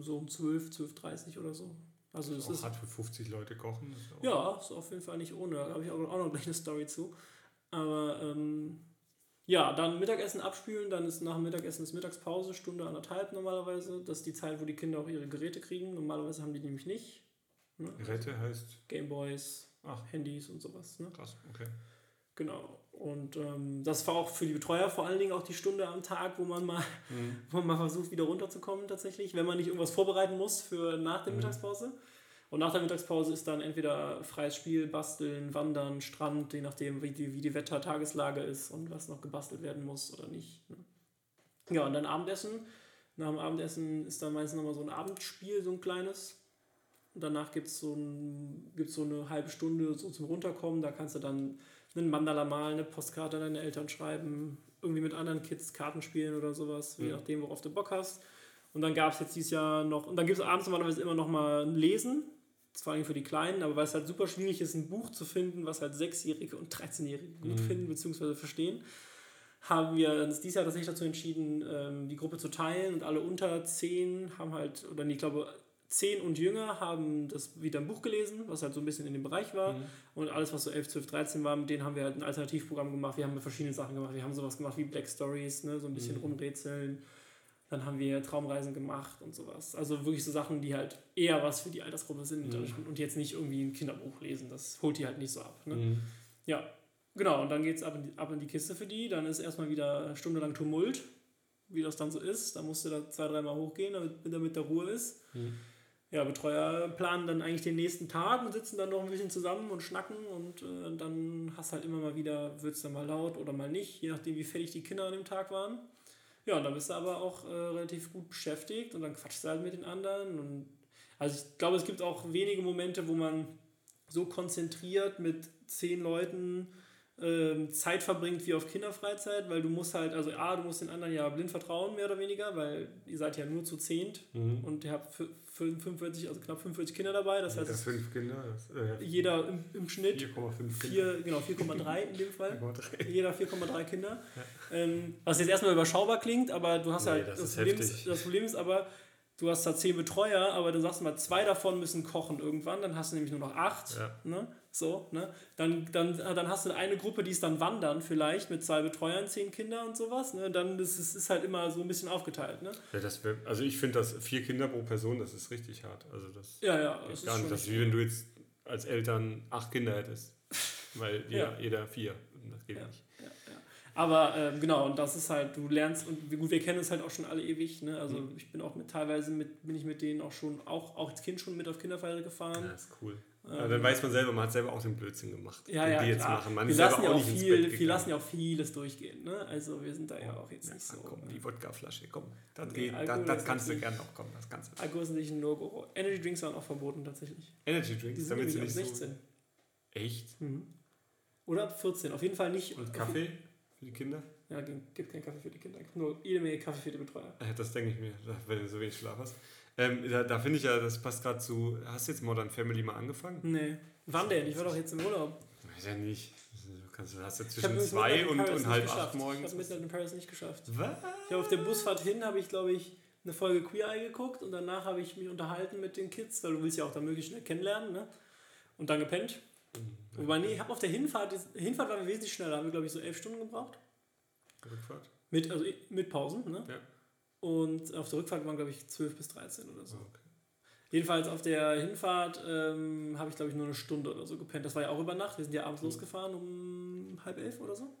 so um 12, 12.30 oder so. Also das Auch ist, hart für 50 Leute kochen. ist auch- ja, ist auf jeden Fall nicht ohne. Da habe ich auch, noch gleich eine Story zu. Aber ähm, ja, dann Mittagessen abspülen, dann ist nach dem Mittagessen ist Mittagspause, Stunde, anderthalb normalerweise. Das ist die Zeit, wo die Kinder auch ihre Geräte kriegen. Normalerweise haben die nämlich nicht. Ne? Geräte heißt. Gameboys, Ach, Handys und sowas. Ne? krass, okay. Genau. Und ähm, das war auch für die Betreuer vor allen Dingen auch die Stunde am Tag, wo man mal, Mhm. wo man mal versucht, wieder runterzukommen tatsächlich, wenn man nicht irgendwas vorbereiten muss für nach Mhm. der Mittagspause. Und nach der Mittagspause ist dann entweder freies Spiel, Basteln, Wandern, Strand, je nachdem, wie die, wie die Wetter-Tageslage ist und was noch gebastelt werden muss oder nicht. Ne? Ja, und dann Abendessen. Nach dem Abendessen ist dann meistens nochmal so ein Abendspiel, so ein kleines. Und danach gibt es so, ein, gibt's so eine halbe Stunde so zum Runterkommen. Da kannst du dann einen Mandala malen, eine Postkarte an deine Eltern schreiben, irgendwie mit anderen Kids Karten spielen oder sowas, je Mhm. nachdem, worauf du Bock hast. Und dann gab es jetzt dieses Jahr noch, und dann gibt es abends normalerweise immer noch mal ein Lesen, vor allem für die Kleinen, aber weil es halt super schwierig ist, ein Buch zu finden, was halt Sechsjährige und 13-Jährige gut Mhm. finden bzw. verstehen, haben wir uns dieses Jahr tatsächlich dazu entschieden, ähm, die Gruppe zu teilen und alle unter 10 haben halt, oder nee, ich glaube, 10 und jünger haben das wieder ein Buch gelesen, was halt so ein bisschen in dem Bereich war. Mhm. Und alles, was so 11, 12, 13 war, mit denen haben wir halt ein Alternativprogramm gemacht. Wir haben verschiedene Sachen gemacht. Wir haben sowas gemacht wie Black Stories, ne? so ein bisschen Mhm. rumrätseln. Dann haben wir Traumreisen gemacht und sowas. Also wirklich so Sachen, die halt eher was für die Altersgruppe sind Mhm. und jetzt nicht irgendwie ein Kinderbuch lesen. Das holt die halt nicht so ab. Ne? Mhm. Ja, genau. Und dann geht es ab, in die- ab in die Kiste für die. Dann ist erstmal wieder stundenlang Tumult, wie das dann so ist. Da musst du da zwei, dreimal hochgehen, damit, damit da Ruhe ist. Mhm. Ja, Betreuer planen dann eigentlich den nächsten Tag und sitzen dann noch ein bisschen zusammen und schnacken und äh, dann hast halt immer mal wieder, wird es dann mal laut oder mal nicht, je nachdem wie fertig die Kinder an dem Tag waren. Ja, und dann bist du aber auch äh, relativ gut beschäftigt und dann quatschst du halt mit den anderen und Also ich glaube, es gibt auch wenige Momente, wo man so konzentriert mit zehn Leuten ähm, Zeit verbringt wie auf Kinderfreizeit, weil du musst halt, also A, du musst den anderen ja blind vertrauen, mehr oder weniger, weil ihr seid ja nur zu zehnt Mhm. und ihr habt 45, also knapp 45 Kinder dabei, das heißt, Das fünf Kinder. Das, äh, jeder im, im Schnitt 4,5 Kinder. 4, genau, 4,3 in dem Fall. 4,3. Jeder 4,3 Kinder. Ähm, was jetzt erstmal überschaubar klingt, aber du hast Nee, halt. das Das, ist Problem ist, das Problem ist aber, du hast da 10 Betreuer, aber du sagst mal, zwei davon müssen kochen irgendwann, dann hast du nämlich nur noch 8. Ja. Ne? So, ne? Dann, dann, dann hast du eine Gruppe, die ist dann wandern, vielleicht mit zwei Betreuern, 10 Kinder und sowas. Ne? Dann ist es ist halt immer so ein bisschen aufgeteilt. Ne? Ja, das wär, also ich finde das vier Kinder pro Person, das ist richtig hart. Also das Ja, ja, das ist gar nicht. Das ist wie wenn du jetzt als Eltern acht Kinder hättest. Weil jeder, Ja. jeder vier. Das geht Ja. nicht. Ja, ja. Aber ähm, genau, und das ist halt, du lernst, und gut, wir kennen uns halt auch schon alle ewig, ne? Also Mhm. ich bin auch mit teilweise mit, bin ich mit denen auch schon, auch, auch als Kind schon mit auf Kinderfeier gefahren. Ja, ist cool. Ja, dann weiß man selber, man hat selber auch den Blödsinn gemacht. Ähm. Ja, den ja, die jetzt klar. machen. Man wir lassen ja auch auch viel, wir lassen ja auch vieles durchgehen, ne? Also wir sind da ja auch jetzt Ja, nicht so. komm, äh, die Wodkaflasche, komm. Das, Nee, geht, das, das kannst du natürlich- gern noch, komm, das kannst du. Alkohol ist nicht ein No-Go. Energy Drinks waren auch verboten tatsächlich. Energy Die Drinks, sind damit sie nicht 16. so... Echt? Mhm. Oder ab 14. Auf jeden Fall nicht. Und Kaffee für die Kinder? Ja, gibt keinen Kaffee für die Kinder. Nur jede Menge Kaffee für die Betreuer. Äh, Das denke ich mir, wenn du so wenig Schlaf hast. Ähm, da da finde ich ja, das passt gerade zu... Hast du jetzt Modern Family mal angefangen? Nee. Wann denn? Ich war doch jetzt im Urlaub. Weiß ja nicht. Du kannst, hast ja zwischen zwei und, und halb geschafft. acht Ich habe morgens. Midnight in Paris nicht geschafft. Was? Ich habe auf der Busfahrt hin, habe ich glaube ich eine Folge Queer Eye geguckt und danach habe ich mich unterhalten mit den Kids, weil du willst ja auch da möglichst schnell kennenlernen, ne? Und dann gepennt. Wobei, nee, ich habe auf der Hinfahrt, die Hinfahrt war wesentlich schneller, haben wir glaube ich so elf Stunden gebraucht. Rückfahrt? Mit, also mit Pausen, ne? Ja. Und auf der Rückfahrt waren glaube ich 12 bis 13 oder so. Okay. Jedenfalls auf der Hinfahrt ähm, habe ich glaube ich nur eine Stunde oder so gepennt. Das war ja auch über Nacht. Wir sind ja abends losgefahren um halb elf oder so.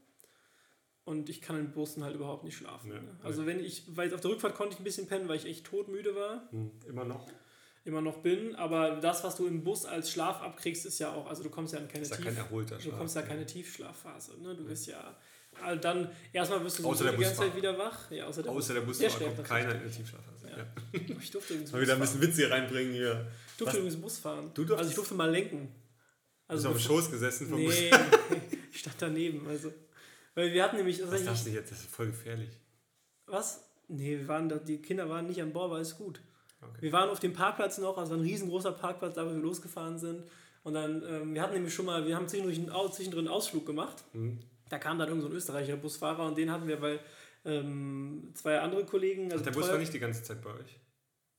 Und ich kann in Bussen halt überhaupt nicht schlafen. Ja, ne? Also wenn ich, weil auf der Rückfahrt konnte ich ein bisschen pennen, weil ich echt todmüde war, Hm, immer noch? immer noch bin. Aber das, was du im Bus als Schlaf abkriegst, ist ja auch, also du kommst ja in keine ist ja Tief, kein erholter du Schlaf. kommst ja keine Tiefschlafphase. Ne? Du bist ja, also dann erstmal wirst du Außer der die ganze Zeit wieder wach. Ja, außer der, Außer der Busfahrer kommt keiner in der Tiefschlafphase. Ja. Ja. Ich durfte übrigens Mal wieder ein Bus bisschen Witz hier reinbringen hier. Ich durfte Was? übrigens Bus fahren. Du also ich durfte mal lenken. Du bist Also auf dem Schoß gesessen vom Bus. Nee, ich stand daneben. Also, weil wir hatten nämlich. Was dachte ich jetzt? Das ist voll gefährlich. Was? Nee, wir waren da, die Kinder waren nicht an Bord, war alles gut. Okay. Wir waren auf dem Parkplatz noch, also ein riesengroßer Parkplatz, da wo wir losgefahren sind. Und dann, ähm, wir hatten nämlich schon mal, wir haben zwischendurch einen, Au- zwischendrin einen Ausflug gemacht. Hm. Da kam dann irgend so ein österreichischer Busfahrer und den hatten wir, weil ähm, zwei andere Kollegen. Ach, Also der Bus war nicht die ganze Zeit bei euch.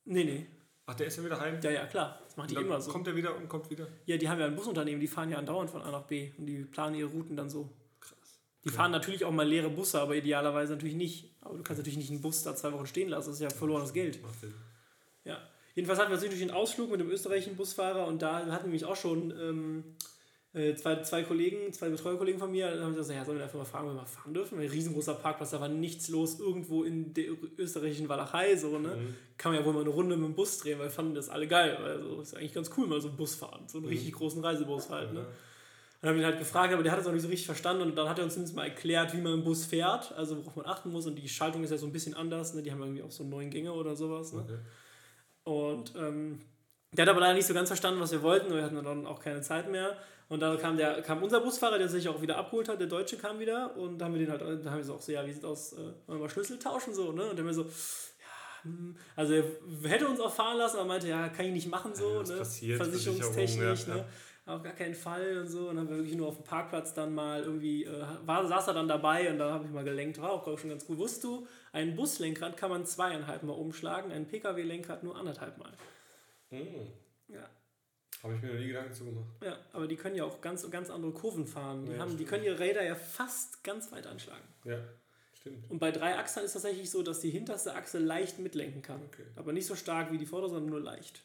Nee, nee. Ach, der ist ja wieder heim? Ja, ja, klar. Das machen die immer so. Kommt er wieder und kommt wieder? Ja, die haben ja ein Busunternehmen, die fahren ja andauernd von A nach B und die planen ihre Routen dann so. Krass. Die fahren natürlich auch mal leere Busse, aber idealerweise natürlich nicht. Aber du kannst natürlich nicht einen Bus da zwei Wochen stehen lassen, das ist ja verlorenes Geld. Macht Sinn. Ja. Jedenfalls hatten wir natürlich einen Ausflug mit dem österreichischen Busfahrer und da hatten wir nämlich auch schon ähm, äh, zwei, zwei Kollegen, zwei Betreuerkollegen von mir, haben gesagt, ja, sollen wir einfach mal fragen, ob wir mal fahren dürfen? Ein riesengroßer Parkplatz, da war nichts los irgendwo in der österreichischen Walachei, so, ne? Mhm. Kann man ja wohl mal eine Runde mit dem Bus drehen, weil fanden das alle geil. Also ist eigentlich ganz cool, mal so einen Bus fahren, so einen richtig großen Reisebus halt, ne? Dann haben wir ihn halt gefragt, aber der hat es auch nicht so richtig verstanden und dann hat er uns zumindest mal erklärt, wie man im Bus fährt, also worauf man achten muss und die Schaltung ist ja so ein bisschen anders, ne? die haben irgendwie auch so neun Gänge oder sowas. Ne? Okay. Und ähm, der hat aber leider nicht so ganz verstanden, was wir wollten und wir hatten dann auch keine Zeit mehr. Und dann kam, der, kam unser Busfahrer, der sich auch wieder abgeholt hat, der Deutsche kam wieder und da haben wir den halt, da haben wir so auch so, ja, wie sieht aus, äh, wollen wir mal Schlüssel tauschen so, ne? Und der mir so, ja, hm, also er hätte uns auch fahren lassen, aber meinte, ja, kann ich nicht machen so, Ja, ne? passiert, Versicherungstechnisch, Versicherung, ja, ne? Auf gar keinen Fall und so. Und dann haben wir wirklich nur auf dem Parkplatz dann mal irgendwie, äh, war, saß er dann dabei und dann habe ich mal gelenkt. War auch glaub ich, schon ganz cool. Wusstest du, ein Buslenkrad kann man zweieinhalb Mal umschlagen, ein Pkw-Lenkrad nur anderthalb Mal. Hm. Ja. Habe ich mir noch nie Gedanken zu gemacht. Ja, aber die können ja auch ganz, ganz andere Kurven fahren. Die, Ja, haben, die können ihre Räder ja fast ganz weit anschlagen. Ja, stimmt. Und bei drei Achsen ist es tatsächlich so, dass die hinterste Achse leicht mitlenken kann. Okay. Aber nicht so stark wie die vordere, sondern nur leicht.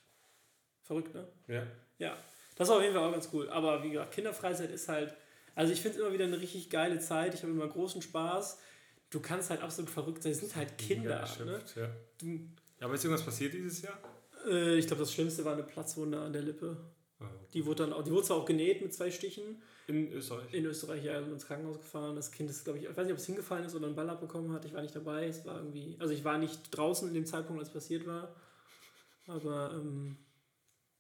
Verrückt, ne? Ja. Ja, das war auf jeden Fall auch ganz cool. Aber wie gesagt, Kinderfreizeit ist halt, also ich finde es immer wieder eine richtig geile Zeit. Ich habe immer großen Spaß. Du kannst halt absolut verrückt sein. Es sind halt Kinder. Mega Ne? ja. Du, ja. Aber ist irgendwas passiert dieses Jahr? Äh, ich glaube, das Schlimmste war eine Platzwunde an der Lippe. Oh. Die wurde dann auch, die wurde zwar auch genäht mit zwei Stichen. In Österreich? In Österreich, ja, also ins Krankenhaus gefahren. Das Kind ist, glaube ich, ich weiß nicht, ob es hingefallen ist oder einen Ball abbekommen hat. Ich war nicht dabei. Es war irgendwie, also ich war nicht draußen in dem Zeitpunkt, als es passiert war. Aber ähm,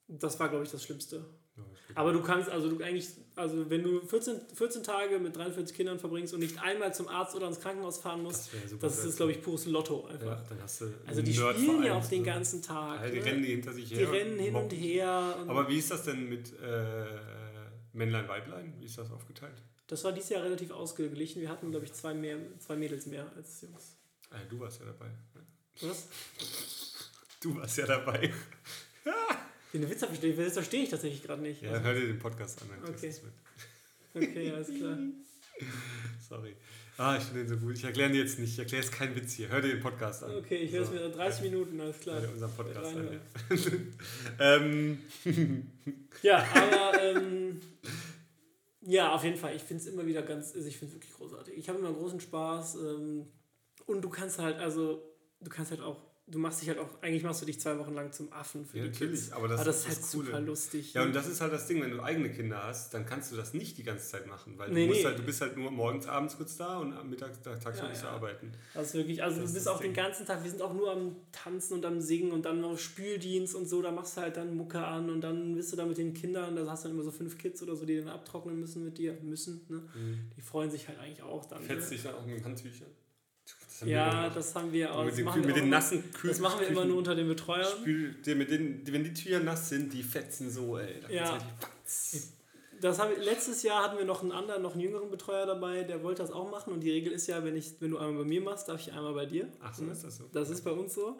Das war, glaube ich, das Schlimmste. Ja. Aber du kannst, also du eigentlich, also wenn du 14, 14 Tage mit 43 Kindern verbringst und nicht einmal zum Arzt oder ins Krankenhaus fahren musst, Das das, ist, glaube ich, pures Lotto einfach. ja, Also die einen spielen ja auch den so. ganzen Tag. Ja, die ne? rennen die hinter sich Die her. rennen hin und her. Und Aber wie ist das denn mit äh, Männlein, Weiblein? Wie ist das aufgeteilt? das war dieses Jahr relativ ausgeglichen. Wir hatten, glaube ich, zwei, mehr, zwei Mädels mehr als Jungs. Ah, du warst ja dabei. Was? Du warst ja dabei. Den Witz verstehe das verstehe ich tatsächlich gerade nicht. Ja, hör dir den Podcast an. Dann Okay. Okay, alles klar. Sorry. Ah, ich finde den so gut. Ich erkläre dir jetzt nicht. Ich erkläre jetzt keinen Witz hier. Hör dir den Podcast an. Okay, ich höre es So. mir 30 Minuten, alles klar. Hör dir unseren Podcast an. Ja. ähm, Ja, aber ähm, ja, auf jeden Fall. Ich finde es immer wieder ganz, also ich finde es wirklich großartig. Ich habe immer großen Spaß ähm, und du kannst halt, also du kannst halt auch, du machst dich halt auch, eigentlich machst du dich zwei Wochen lang zum Affen für Ja, die natürlich, Kids. aber das aber ist das ist das halt Coole. super lustig. ja, und das ist halt das Ding, wenn du eigene Kinder hast, dann kannst du das nicht die ganze Zeit machen, weil Nee, du, musst nee. halt, du bist halt nur morgens, abends kurz da und am Mittag, tagsüber Ja, bist du ja. arbeiten. Das ist wirklich, also Das du ist bist das auch den Ding. ganzen Tag, wir sind auch nur am Tanzen und am Singen und dann noch Spüldienst und so, da machst du halt dann Mucke an und dann bist du da mit den Kindern, da hast du dann immer so fünf Kids oder so, die dann abtrocknen müssen mit dir, müssen, ne? Die freuen sich halt eigentlich auch dann. Fetzt Ne? dich dann auch mit Handtüchern? Das Ja, das haben wir auch. mit Das den, machen Kü- wir mit den immer- nassen Küchen. Das machen wir immer nur unter den Betreuern. Spül, dir mit den, wenn die Tücher nass sind, die fetzen so, ey. Da Ja. Das wir, letztes Jahr hatten wir noch einen anderen, noch einen jüngeren Betreuer dabei, der wollte das auch machen. Und die Regel ist ja, wenn, ich, wenn du einmal bei mir machst, darf ich einmal bei dir. Ach so, Ne? ist das so? Das ist bei uns so.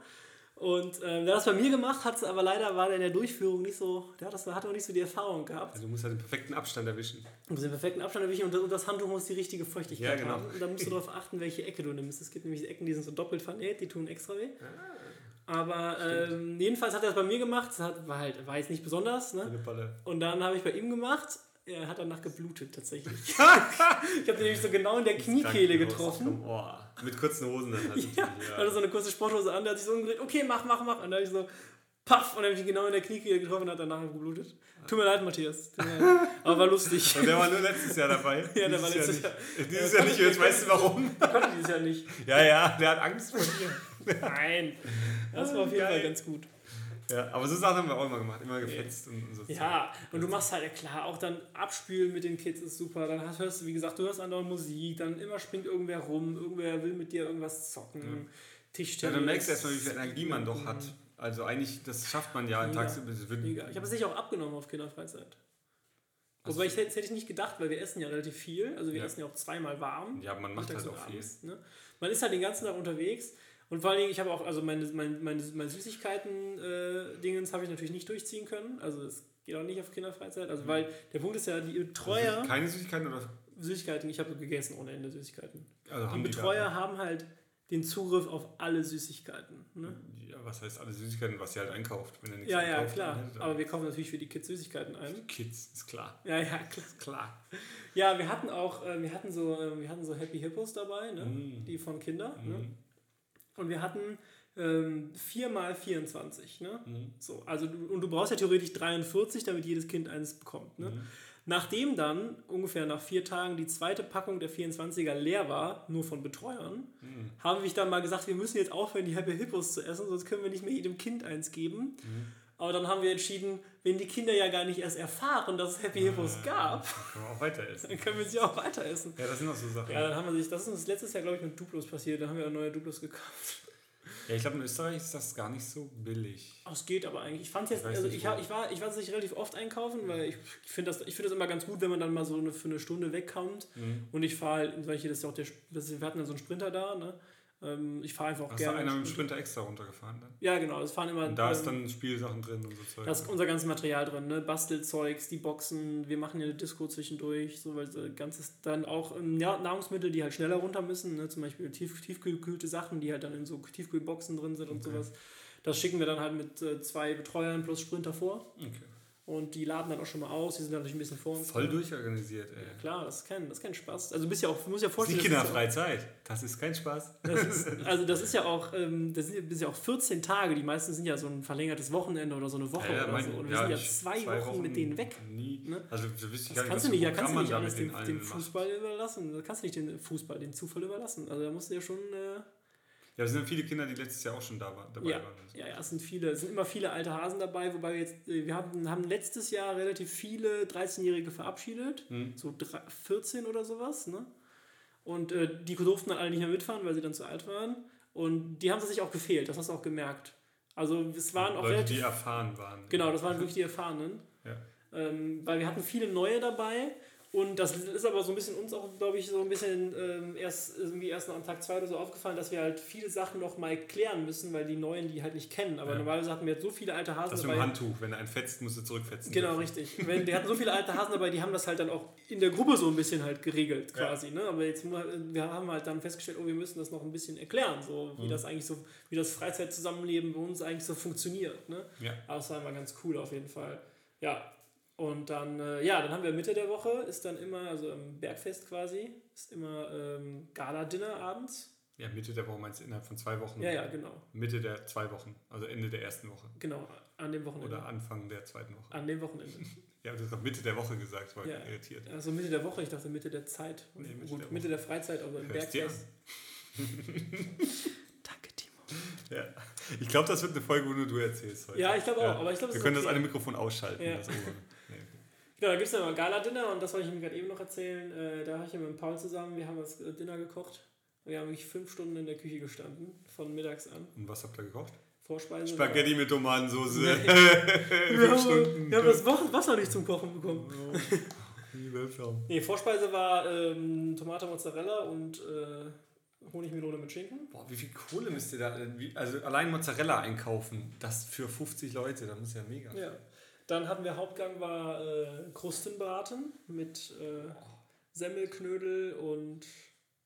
Und ähm, der hat das bei mir gemacht, hat aber leider war der in der Durchführung nicht so, der hat, das, hat auch nicht so die Erfahrung gehabt. Also du musst halt den perfekten Abstand erwischen. Du musst den perfekten Abstand erwischen und das, und das Handtuch muss die richtige Feuchtigkeit Ja, genau. haben. Und da musst du darauf achten, welche Ecke du nimmst. Es gibt nämlich Ecken, die sind so doppelt vernäht, die tun extra weh. Ah, Aber ähm, jedenfalls hat er das bei mir gemacht. Das hat, war, halt, war jetzt nicht besonders. Ne? Und dann habe ich bei ihm gemacht. Er hat danach geblutet tatsächlich. ich habe den nämlich so genau in der Kniekehle getroffen. Oh, mit kurzen Hosen dann halt. Ja, natürlich, hatte so eine kurze Sporthose an, der hat sich so umgedreht, okay, mach, mach, mach. Und dann habe ich so, paff, und dann habe ich ihn genau in der Kniekehle getroffen und hat danach geblutet. Tut mir leid, Matthias. Tut mir leid. Aber war lustig. Und der war nur letztes Jahr dabei. Ja, der war letztes Jahr Jahr. nicht. Dieses Jahr nicht, jetzt weißt du warum. Ich konnte dieses Jahr nicht. Ja, ja, der hat Angst vor dir. Nein. Das war auf jeden Geil. Fall ganz gut. Ja, aber so Sachen haben wir auch immer gemacht. Immer gefetzt und so. Ja, und du machst halt, ja klar, auch dann abspülen mit den Kids ist super. Dann hast, hörst du, wie gesagt, du hörst andauernd Musik, dann immer springt irgendwer rum, irgendwer will mit dir irgendwas zocken, Ja, Tischtennis. dann merkst du erstmal, wie viel Energie man doch hat. Also eigentlich, das schafft man ja wird- Mega. Ich habe es sicher auch abgenommen auf Kinderfreizeit. Wobei ich, das hätte ich nicht gedacht, weil wir essen ja relativ viel. Also wir Ja. essen ja auch zweimal warm. Ja, man macht halt auch viel. abends, Ne? Man ist halt den ganzen Tag unterwegs. Und vor allen Dingen, ich habe auch, also meine, meine, meine, meine Süßigkeiten-Dingens habe ich natürlich nicht durchziehen können. Also es geht auch nicht auf Kinderfreizeit. Also weil der Punkt ist ja, die Betreuer, Also keine Süßigkeiten oder. Süßigkeiten, ich habe gegessen ohne Ende Süßigkeiten. Also Die die Betreuer da, haben halt den Zugriff auf alle Süßigkeiten. Ne? ja, was heißt alle Süßigkeiten, was sie halt einkauft, wenn er nichts Ja, ja, einkauft, klar. er- Aber wir kaufen natürlich für die Kids Süßigkeiten ein. Kids, ist klar. Ja, ja, klar. Klar. Ja, wir hatten auch, äh, wir hatten so, äh, wir hatten so Happy Hippos dabei, ne? Mm. die von Kindern. Ne? Und wir hatten ähm, 4 mal 24. Ne? Mhm. So, also und du brauchst ja theoretisch 43, damit jedes Kind eines bekommt. Ne? Mhm. Nachdem dann ungefähr nach vier Tagen die zweite Packung der 24er leer war, nur von Betreuern, Mhm. haben wir dann mal gesagt, wir müssen jetzt aufhören, die Happy Hippos zu essen, sonst können wir nicht mehr jedem Kind eins geben. Mhm. Aber dann haben wir entschieden, wenn die Kinder ja gar nicht erst erfahren, dass es Happy Hippos gab, Dann können wir auch weiter essen. dann können wir sie auch weiter essen. Ja, das sind auch so Sachen. Ja, dann haben wir sich, das ist uns letztes Jahr, glaube ich, mit Duplos passiert, da haben wir auch neue Duplos gekauft. Ja, ich glaube, in Österreich ist das gar nicht so billig. Oh, es geht aber eigentlich. Ich fand jetzt, Ich also nicht, ich, hab, ich war, ich war tatsächlich relativ oft einkaufen, weil ich, ich finde das, ich find das immer ganz gut, wenn man dann mal so eine, für eine Stunde wegkommt. Mhm. Und ich fahre halt, weil hier das ja auch der, wir hatten ja so einen Sprinter da, ne? Ähm, ich fahre einfach auch Hast du gerne. einer mit dem Sprinter. Extra runtergefahren dann? Ja, genau, es fahren immer. Und da ist ähm, dann Spielsachen drin und so Zeug. Da ist unser ganzes Material drin, ne? Bastelzeugs, die Boxen, wir machen ja eine Disco zwischendurch, so weil so ganzes dann auch ähm, ja, Nahrungsmittel, die halt schneller runter müssen, ne? zum Beispiel tief, tiefgekühlte Sachen, die halt dann in so Tiefkühlboxen drin sind und Okay. sowas. Das schicken wir dann halt mit äh, zwei Betreuern plus Sprinter vor okay. Und die laden dann auch schon mal aus, die sind natürlich ein bisschen vor uns. Voll durchorganisiert, ey. Klar, das ist kein, das ist kein Spaß. Also du bist ja auch, du musst ja vorstellen, ja- Kinderfreizeit. Das ist kein Spaß. das ist, also das ist ja auch, ähm, das sind ja, das ja auch 14 Tage, die meisten sind ja so ein verlängertes Wochenende oder so eine Woche oder mein- so. Und wir sind ja ich- zwei, Wochen, mit denen weg. Nie. Ne? Also, du wisst Das kannst du nicht, ja, kannst du nicht alles dem, dem macht. Fußball überlassen. Da kannst du nicht den Fußball, den Zufall überlassen. Also da musst du ja schon. Äh, Ja, es sind viele Kinder, die letztes Jahr auch schon da war, dabei Ja, waren. so. ja, ja, es sind viele, es sind immer viele alte Hasen dabei, wobei wir jetzt, äh, wir haben, haben letztes Jahr relativ viele 13-Jährige verabschiedet, Hm. so drei- 14 oder sowas, ne? Und äh, die durften dann alle nicht mehr mitfahren, weil sie dann zu alt waren. Und die haben sich auch gefehlt, das hast du auch gemerkt. Also es waren auch Leute, relativ die erfahren waren. Genau, das waren wirklich die Erfahrenen. Ja. Ähm, weil wir hatten viele neue dabei. Und das ist aber so ein bisschen uns auch, glaube ich, so ein bisschen ähm, erst irgendwie erst am Tag zwei oder so aufgefallen, dass wir halt viele Sachen noch mal klären müssen, weil die Neuen die halt nicht kennen. Aber Ja. normalerweise hatten wir jetzt so viele alte Hasen Das mit dem dabei. Handtuch, wenn er einen fetzt, musst du zurückfetzen. Genau, richtig. Wenn, die hatten so viele alte Hasen dabei, die haben das halt dann auch in der Gruppe so ein bisschen halt geregelt Ja. quasi. Ne? Aber jetzt wir haben halt dann festgestellt, oh, wir müssen das noch ein bisschen erklären, so wie Mhm. das eigentlich so, wie das Freizeitzusammenleben bei uns eigentlich so funktioniert. Ne? Ja. Aber es war immer ganz cool auf jeden Fall. Ja. Und dann, äh, ja, dann haben wir Mitte der Woche, ist dann immer, also im Bergfest quasi, ist immer ähm, Gala-Dinner abends. Ja, Mitte der Woche meinst du innerhalb von zwei Wochen? Ja, ja, genau. Mitte der zwei Wochen, also Ende der ersten Woche. Genau, an dem Wochenende. Oder Anfang der zweiten Woche. An dem Wochenende. Ja, du hast doch Mitte der Woche gesagt, war Ja. irritiert. Also Mitte der Woche, ich dachte Mitte der Zeit. Nee, Mitte Gut, der Mitte der Freizeit, aber im Hörst Bergfest. Danke, Timo. Ja. Ich glaube, das wird eine Folge, wo nur du erzählst heute. Ja, ich glaube auch, aber ich glaube, es Wir können das okay. eine Mikrofon ausschalten. Ja. Das. Genau, da gibt es dann mal Gala-Dinner und das wollte ich mir gerade eben noch erzählen. Äh, da habe ich ja mit Paul zusammen, wir haben das Dinner gekocht. Wir haben wirklich fünf Stunden in der Küche gestanden, von mittags an. Und was habt ihr gekocht? Vorspeise. Spaghetti mit Tomatensauce. Nee. Wir haben, wir haben das Wa- Wasser nicht zum Kochen bekommen. Seltsam. Nee, Vorspeise war ähm, Tomate Mozzarella und äh, Honigmelone mit Schinken. Boah, wie viel Kohle müsst ihr da, also allein Mozzarella einkaufen, das für 50 Leute, das muss ja mega. Ja. Dann hatten wir Hauptgang war äh, Krustenbraten mit äh, Semmelknödel und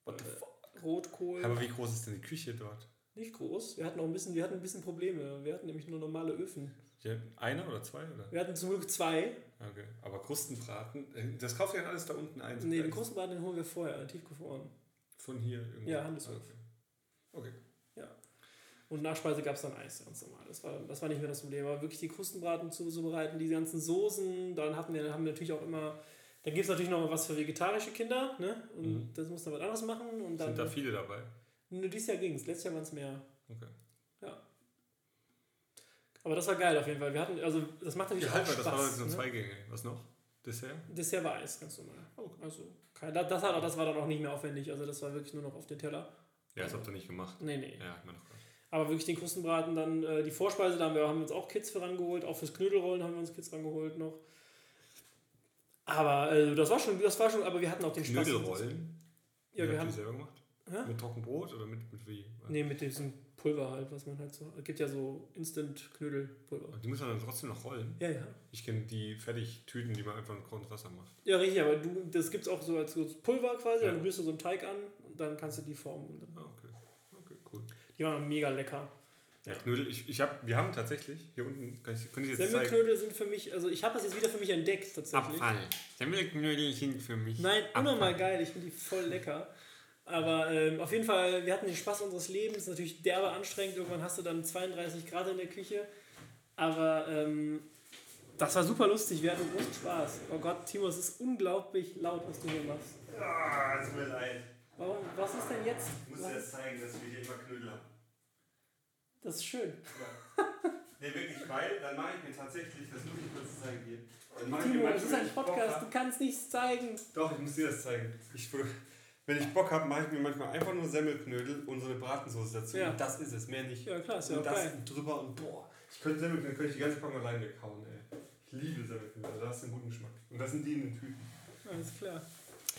äh? Rotkohl. Aber wie groß ist denn die Küche dort? Nicht groß. Wir hatten auch ein bisschen, wir hatten ein bisschen Probleme. Wir hatten nämlich nur normale Öfen. Ja, einer oder zwei? Oder? Wir hatten zum Glück zwei. Okay. Aber Krustenbraten, äh, das kauft ihr dann alles da unten ein? Nee, den Krustenbraten den holen wir vorher, tiefgefroren. Von hier irgendwo? Ja, Handelshof. Okay. okay. Und Nachspeise gab es dann Eis, ganz normal. Das war, das war nicht mehr das Problem. Aber wirklich die Krustenbraten zuzubereiten, die ganzen Soßen, dann hatten wir, haben wir natürlich auch immer, dann gibt es natürlich noch mal was für vegetarische Kinder, ne? Und Mhm. das muss dann was anderes machen. Und dann, Sind da viele dabei? Nur dieses Jahr ging es, letztes Jahr waren es mehr. Okay. Ja. Aber das war geil auf jeden Fall. Wir hatten, also das macht natürlich Ja, auch halt mal, Spaß. das war jetzt nur ne? zwei Gänge. Was noch? Dessert? Dessert war Eis, ganz normal. Oh. Also, kein, das, das, hat- das war dann auch nicht mehr aufwendig. Also das war wirklich nur noch auf den Teller. Ja, das habt ihr nicht gemacht. Nee, nee. Ja, ich meine doch gerade. Aber wirklich den Krustenbraten, dann äh, die Vorspeise, da haben wir, haben wir uns auch Kids für rangeholt, auch fürs Knödelrollen haben wir uns Kids rangeholt noch. Aber äh, das war schon, das war schon, aber wir hatten auch den Spaß. Knödelrollen? Ja, wir haben. die selber gemacht? Hä? Mit Trockenbrot oder mit, mit wie? Nee, mit diesem Pulver halt, was man halt so. Es gibt ja so Instant-Knödelpulver. Die muss man dann trotzdem noch rollen. Ja, ja. Ich kenne die Fertigtüten, die man einfach mit kochend Wasser macht. Ja, richtig, aber du, das gibt es auch so als Pulver quasi, Ja. dann rührst du so einen Teig an und dann kannst du die formen. Und dann, Ah, okay. Die waren mega lecker. Ja, Knödel, ich, ich hab, wir haben tatsächlich, hier unten, kann ich, kann ich jetzt zeigen. Semmelknödel sind für mich, also ich habe das jetzt wieder für mich entdeckt tatsächlich. Semmelknödel sind für mich. Nein, Abfall. unnormal geil, ich finde die voll lecker. Aber ähm, auf jeden Fall, wir hatten den Spaß unseres Lebens, ist natürlich derbe anstrengend, irgendwann hast du dann 32 Grad in der Küche. Aber ähm, das war super lustig, wir hatten großen Spaß. Oh Gott, Timo, es ist unglaublich laut, was du hier machst. Ah, tut mir leid. Warum, was ist denn jetzt? Ich muss dir jetzt zeigen, dass wir hier immer Knödel haben. Das ist schön. Ne, wirklich, weil dann mache ich mir tatsächlich, das muss ich kurz zeigen hier. Dann Timo, das ist ein Podcast, hab- du kannst nichts zeigen. Doch, ich muss dir das zeigen. Ich, wenn ich Bock habe, mache ich mir manchmal einfach nur Semmelknödel und so eine Bratensauce dazu. Ja. Und das ist es, mehr nicht. Ja, klar, ist ja und auch das drüber und boah. Ich könnte Semmelknödel, könnte ich die ganze Packung allein weghauen, ey. Ich liebe Semmelknödel, da hast du einen guten Geschmack. Und das sind die in den Tüten. Alles klar.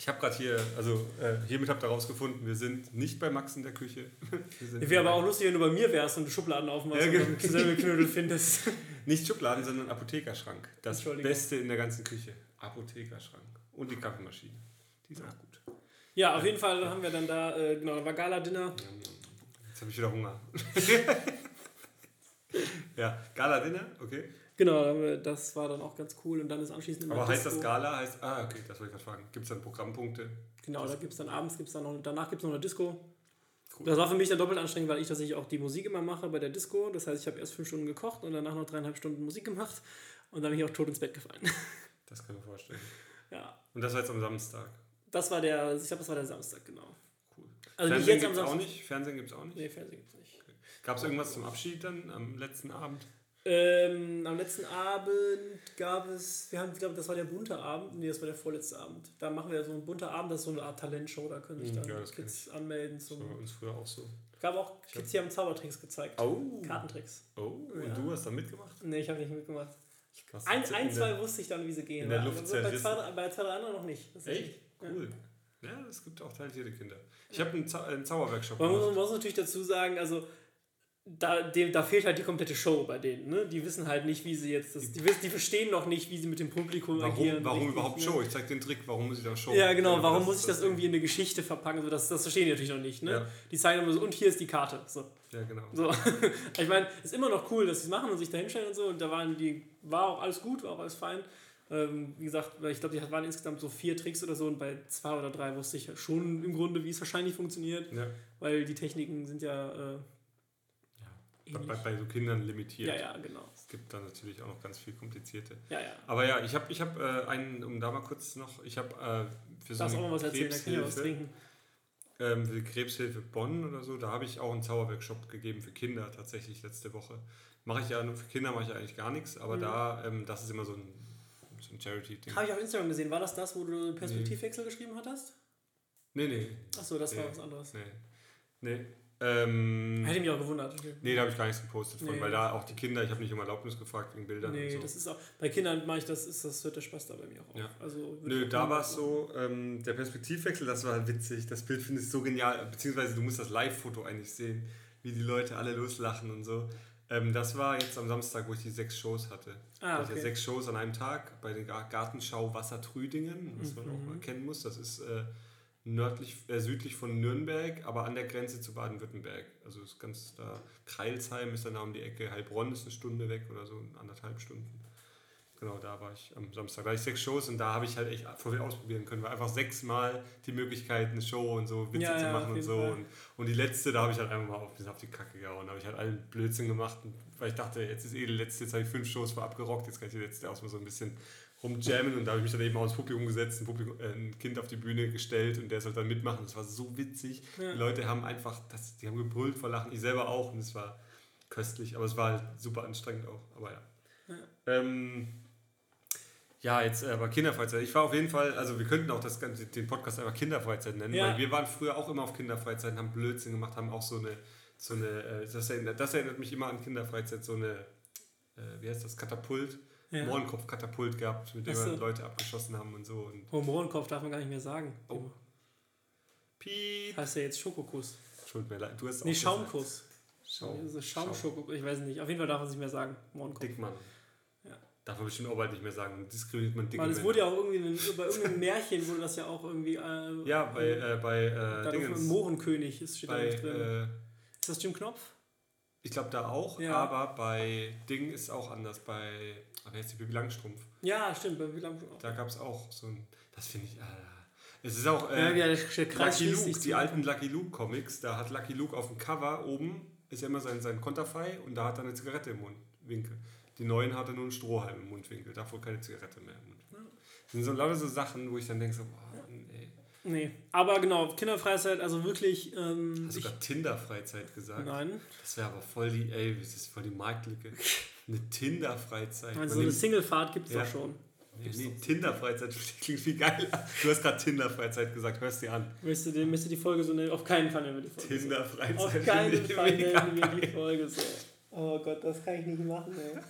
Ich habe gerade hier, also äh, hiermit habt ihr rausgefunden, wir sind nicht bei Max in der Küche. Wäre aber auch lustig, wenn du bei mir wärst und du Schubladen aufmachst Ja, und genau. Semmelknödel findest. Nicht Schubladen, sondern Apothekerschrank. Das. Beste in der ganzen Küche. Apothekerschrank. Und die Kaffeemaschine. Die ist auch gut. Ja, auf jeden Fall haben wir dann da, äh, genau, da war Gala-Dinner. Jetzt habe ich wieder Hunger. ja, Gala-Dinner, okay. Genau, das war dann auch ganz cool und dann ist anschließend immer Aber heißt das Disco. Gala? Heißt, ah, okay, das wollte ich gerade fragen. Gibt es dann Programmpunkte? Genau, da gibt es dann abends, gibt's dann noch, danach gibt es noch eine Disco. Cool. Das war für mich dann doppelt anstrengend, weil ich tatsächlich auch die Musik immer mache bei der Disco. Das heißt, ich habe erst fünf Stunden gekocht und danach noch dreieinhalb Stunden Musik gemacht und dann bin ich auch tot ins Bett gefallen. Das kann ich mir vorstellen. ja, Und das war jetzt am Samstag. das war der, ich glaube, das war der Samstag, genau. Cool. Also Fernsehen gibt es auch nicht? Fernsehen gibt es auch nicht? Nee, Fernsehen gibt es nicht. Gab es irgendwas zum Abschied dann am letzten Abend? Ähm, am letzten Abend gab es, wir haben, ich glaube, das war der bunte Abend, nee, das war der vorletzte Abend. Da machen wir so einen bunter Abend, das ist so eine Art Talentshow, da können sich hm, dann ja, Kids anmelden. Zum das war bei uns früher auch so. Gab auch Kids, die haben Zaubertricks gezeigt. Oh. Kartentricks. Oh, ja. und du hast da mitgemacht? Nee, ich habe nicht mitgemacht. ein, ein zwei wusste ich dann, wie sie gehen. In der Luft also bei, zwei, bei zwei, drei anderen noch nicht. Echt? Cool. Ja. ja, es gibt auch talentierte Kinder. Ich habe einen, Zau einen Zauberworkshop gemacht. Man muss natürlich dazu sagen, also da, dem, da fehlt halt die komplette Show bei denen. Ne? Die wissen halt nicht, wie sie jetzt das. Die, wissen, die verstehen noch nicht, wie sie mit dem Publikum warum, agieren. Warum richtig, überhaupt ne? Show? Ich zeig den Trick, warum muss ich da Show? Ja, genau, warum muss ich das irgendwie in eine Geschichte verpacken? So, das, das verstehen die natürlich noch nicht. Ne? Ja. Die zeigen immer so, und hier ist die Karte. So. Ja, genau. So. ich meine, ist immer noch cool, dass sie es machen und sich da hinstellen und so. Und da waren die, war auch alles gut, war auch alles fein. Ähm, wie gesagt, ich glaube, die waren insgesamt so vier Tricks oder so und bei zwei oder drei wusste ich schon im Grunde, wie es wahrscheinlich funktioniert. Ja. Weil die Techniken sind ja. Äh, bei, bei, so Kindern limitiert. Ja, ja, genau. Es gibt da natürlich auch noch ganz viel komplizierte. Ja, ja. Aber ja, ich habe ich hab, äh, einen, um da mal kurz noch, ich habe äh, für so eine auch mal was trinken. Ähm, für Krebshilfe Bonn oder so, da habe ich auch einen Zauberworkshop gegeben für Kinder tatsächlich letzte Woche. Mache ich ja nur für Kinder mache ich ja eigentlich gar nichts, aber mhm. da, ähm, das ist immer so ein, so ein Charity-Ding. Habe ich auf Instagram gesehen. War das das, wo du Perspektivwechsel nee. geschrieben hattest? Nee, nee. Achso, das nee. war was anderes. Nee. Nee, ähm, Hätte mich auch gewundert. Nee, da habe ich gar nichts gepostet von, nee. weil da auch die Kinder, ich habe nicht um Erlaubnis gefragt wegen Bildern. Nee, so. das ist auch, bei Kindern mache ich das, ist, das hört der Spaß da bei mir auch auf. Ja. Also, Nö, da war es so, ähm, der Perspektivwechsel, das war witzig, das Bild finde ich so genial, beziehungsweise du musst das Live-Foto eigentlich sehen, wie die Leute alle loslachen und so. Ähm, das war jetzt am Samstag, wo ich die sechs Shows hatte. Ah, okay. Ich hatte sechs Shows an einem Tag bei der Gartenschau Wassertrüdingen, was man mhm. auch mal kennen muss. Das ist äh, nördlich, äh, südlich von Nürnberg, aber an der Grenze zu Baden-Württemberg. Also ist ganz da, Kreilsheim ist dann da um die Ecke, Heilbronn ist eine Stunde weg oder so, anderthalb Stunden. Genau, da war ich am Samstag. Da hatte ich sechs Shows und da habe ich halt echt voll ausprobieren können, weil einfach sechsmal die Möglichkeit, eine Show und so Witze ja, zu machen ja, und so. Und, und die letzte, da habe ich halt einfach mal auf, auf die Kacke gehauen. Da habe ich halt allen Blödsinn gemacht, weil ich dachte, jetzt ist eh die letzte, jetzt habe ich fünf Shows vor abgerockt, jetzt kann ich die letzte auch mal so ein bisschen rumjammen und da habe ich mich dann eben auch ins Publikum gesetzt, ein, Publikum, äh, ein, Kind auf die Bühne gestellt und der sollte dann mitmachen. Das war so witzig. Ja. Die Leute haben einfach, das, die haben gebrüllt vor Lachen, ich selber auch und es war köstlich, aber es war halt super anstrengend auch. Aber ja. Ja, ähm, ja jetzt aber äh, Kinderfreizeit. Ich war auf jeden Fall, also wir könnten auch das, den Podcast einfach Kinderfreizeit nennen, ja. weil wir waren früher auch immer auf Kinderfreizeiten, haben Blödsinn gemacht, haben auch so eine, so eine äh, das, erinnert, das erinnert mich immer an Kinderfreizeit, so eine, äh, wie heißt das, Katapult ja. Mohrenkopf-Katapult gehabt, mit dem wir Leute abgeschossen haben und so. Und oh, Mohrenkopf darf man gar nicht mehr sagen. Oh. Piep. Heißt ja jetzt Schokokuss. Schuld mir leid. Du hast nee, Schaumkuss. Schaum. Also Schaumschoko, ich weiß nicht. Auf jeden Fall darf man es nicht mehr sagen. Mohrenkopf. Dickmann. Ja. Darf man bestimmt auch bald nicht mehr sagen. Diskriminiert man Dickmann. es wurde ja auch irgendwie in, bei irgendeinem Märchen wurde das ja auch irgendwie. Äh, ja, bei. Äh, bei äh, Dingens. Mohrenkönig ist steht bei, da nicht drin. Äh, ist das Jim Knopf? Ich glaube da auch, ja. aber bei Ding ist auch anders. Bei, ach, jetzt die Bibi Langstrumpf. Ja, stimmt, Bibi Langstrumpf. Da gab es auch so ein, das finde ich, äh, es ist auch äh, ja, ja, Lucky Luke, die alten Lucky Luke Comics, da hat Lucky Luke auf dem Cover oben, ist ja immer sein, sein Konterfei und da hat er eine Zigarette im Mundwinkel. Die neuen hatte nur einen Strohhalm im Mundwinkel, davor keine Zigarette mehr im Mundwinkel. Das sind so lauter so Sachen, wo ich dann denke so, boah, Nee, aber genau, Kinderfreizeit, also wirklich. Ähm, Hast du gerade Tinder-Freizeit gesagt? Nein. Das wäre aber voll die, ey, das ist voll die Marktlücke. Eine Tinder-Freizeit. Also so eine Single-Fahrt gibt es ja. doch schon. Nee, nee Tinder-Freizeit klingt viel geiler. Du hast gerade Tinder-Freizeit gesagt, hörst dir an. Müsste die, müsste die Folge so nennen? Auf keinen Fall nehmen wir die Folge. Tinder-Freizeit. Auf keinen Fall nennen wir die Folge so. Oh Gott, das kann ich nicht machen, ey.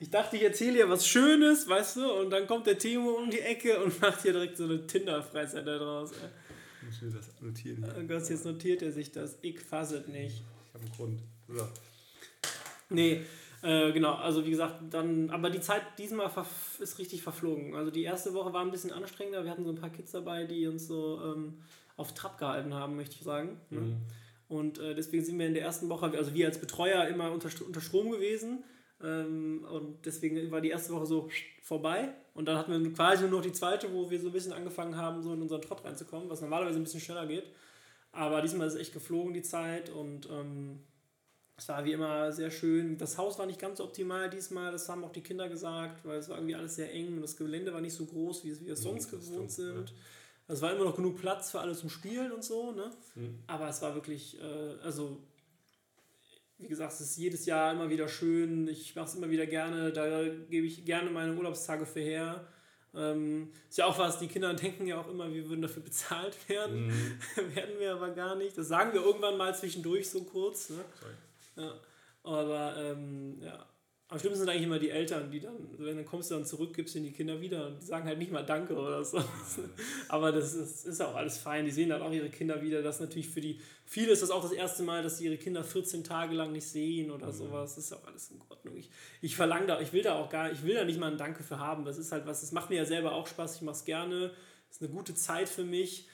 Ich dachte, ich erzähle dir was Schönes, weißt du, und dann kommt der Timo um die Ecke und macht hier direkt so eine Tinder-Freizeit da draus. Ey. Ich will das notieren. Oh Gott, jetzt notiert er sich das. Ich fasse es nicht. Ich habe einen Grund. So. Nee, äh, genau, also wie gesagt, dann, aber die Zeit diesmal ist richtig verflogen. Also die erste Woche war ein bisschen anstrengender. Wir hatten so ein paar Kids dabei, die uns so ähm, auf Trab gehalten haben, möchte ich sagen. Ne? Mhm. Und äh, deswegen sind wir in der ersten Woche, also wir als Betreuer immer unter, unter Strom gewesen. Ähm, und deswegen war die erste Woche so vorbei. Und dann hatten wir quasi nur noch die zweite, wo wir so ein bisschen angefangen haben, so in unseren Trott reinzukommen, was normalerweise ein bisschen schneller geht. Aber diesmal ist es echt geflogen, die Zeit. Und ähm, es war wie immer sehr schön. Das Haus war nicht ganz so optimal diesmal, das haben auch die Kinder gesagt, weil es war irgendwie alles sehr eng und das Gelände war nicht so groß, wie wir es sonst gewohnt sind. Es war immer noch genug Platz für alle zum Spielen und so, ne? Mhm. Aber es war wirklich, äh, also wie gesagt, es ist jedes Jahr immer wieder schön. Ich mache es immer wieder gerne. Da gebe ich gerne meine Urlaubstage für her. Ähm, ist ja auch was, die Kinder denken ja auch immer, wir würden dafür bezahlt werden. Mhm. werden wir aber gar nicht. Das sagen wir irgendwann mal zwischendurch so kurz. Ne? Ja. Aber ähm, ja, am schlimmsten sind eigentlich immer die Eltern, die dann, wenn dann kommst du dann zurück, gibst ihnen die Kinder wieder und die sagen halt nicht mal Danke oder so. Aber das ist, ist auch alles fein. Die sehen dann auch ihre Kinder wieder. Das ist natürlich für die, viele ist das auch das erste Mal, dass sie ihre Kinder 14 Tage lang nicht sehen oder mhm. sowas. Das ist auch alles in Ordnung. Ich, ich verlange da, ich will da auch gar, ich will da nicht mal ein Danke für haben. Das ist halt was, das macht mir ja selber auch Spaß. Ich mache es gerne. Das ist eine gute Zeit für mich.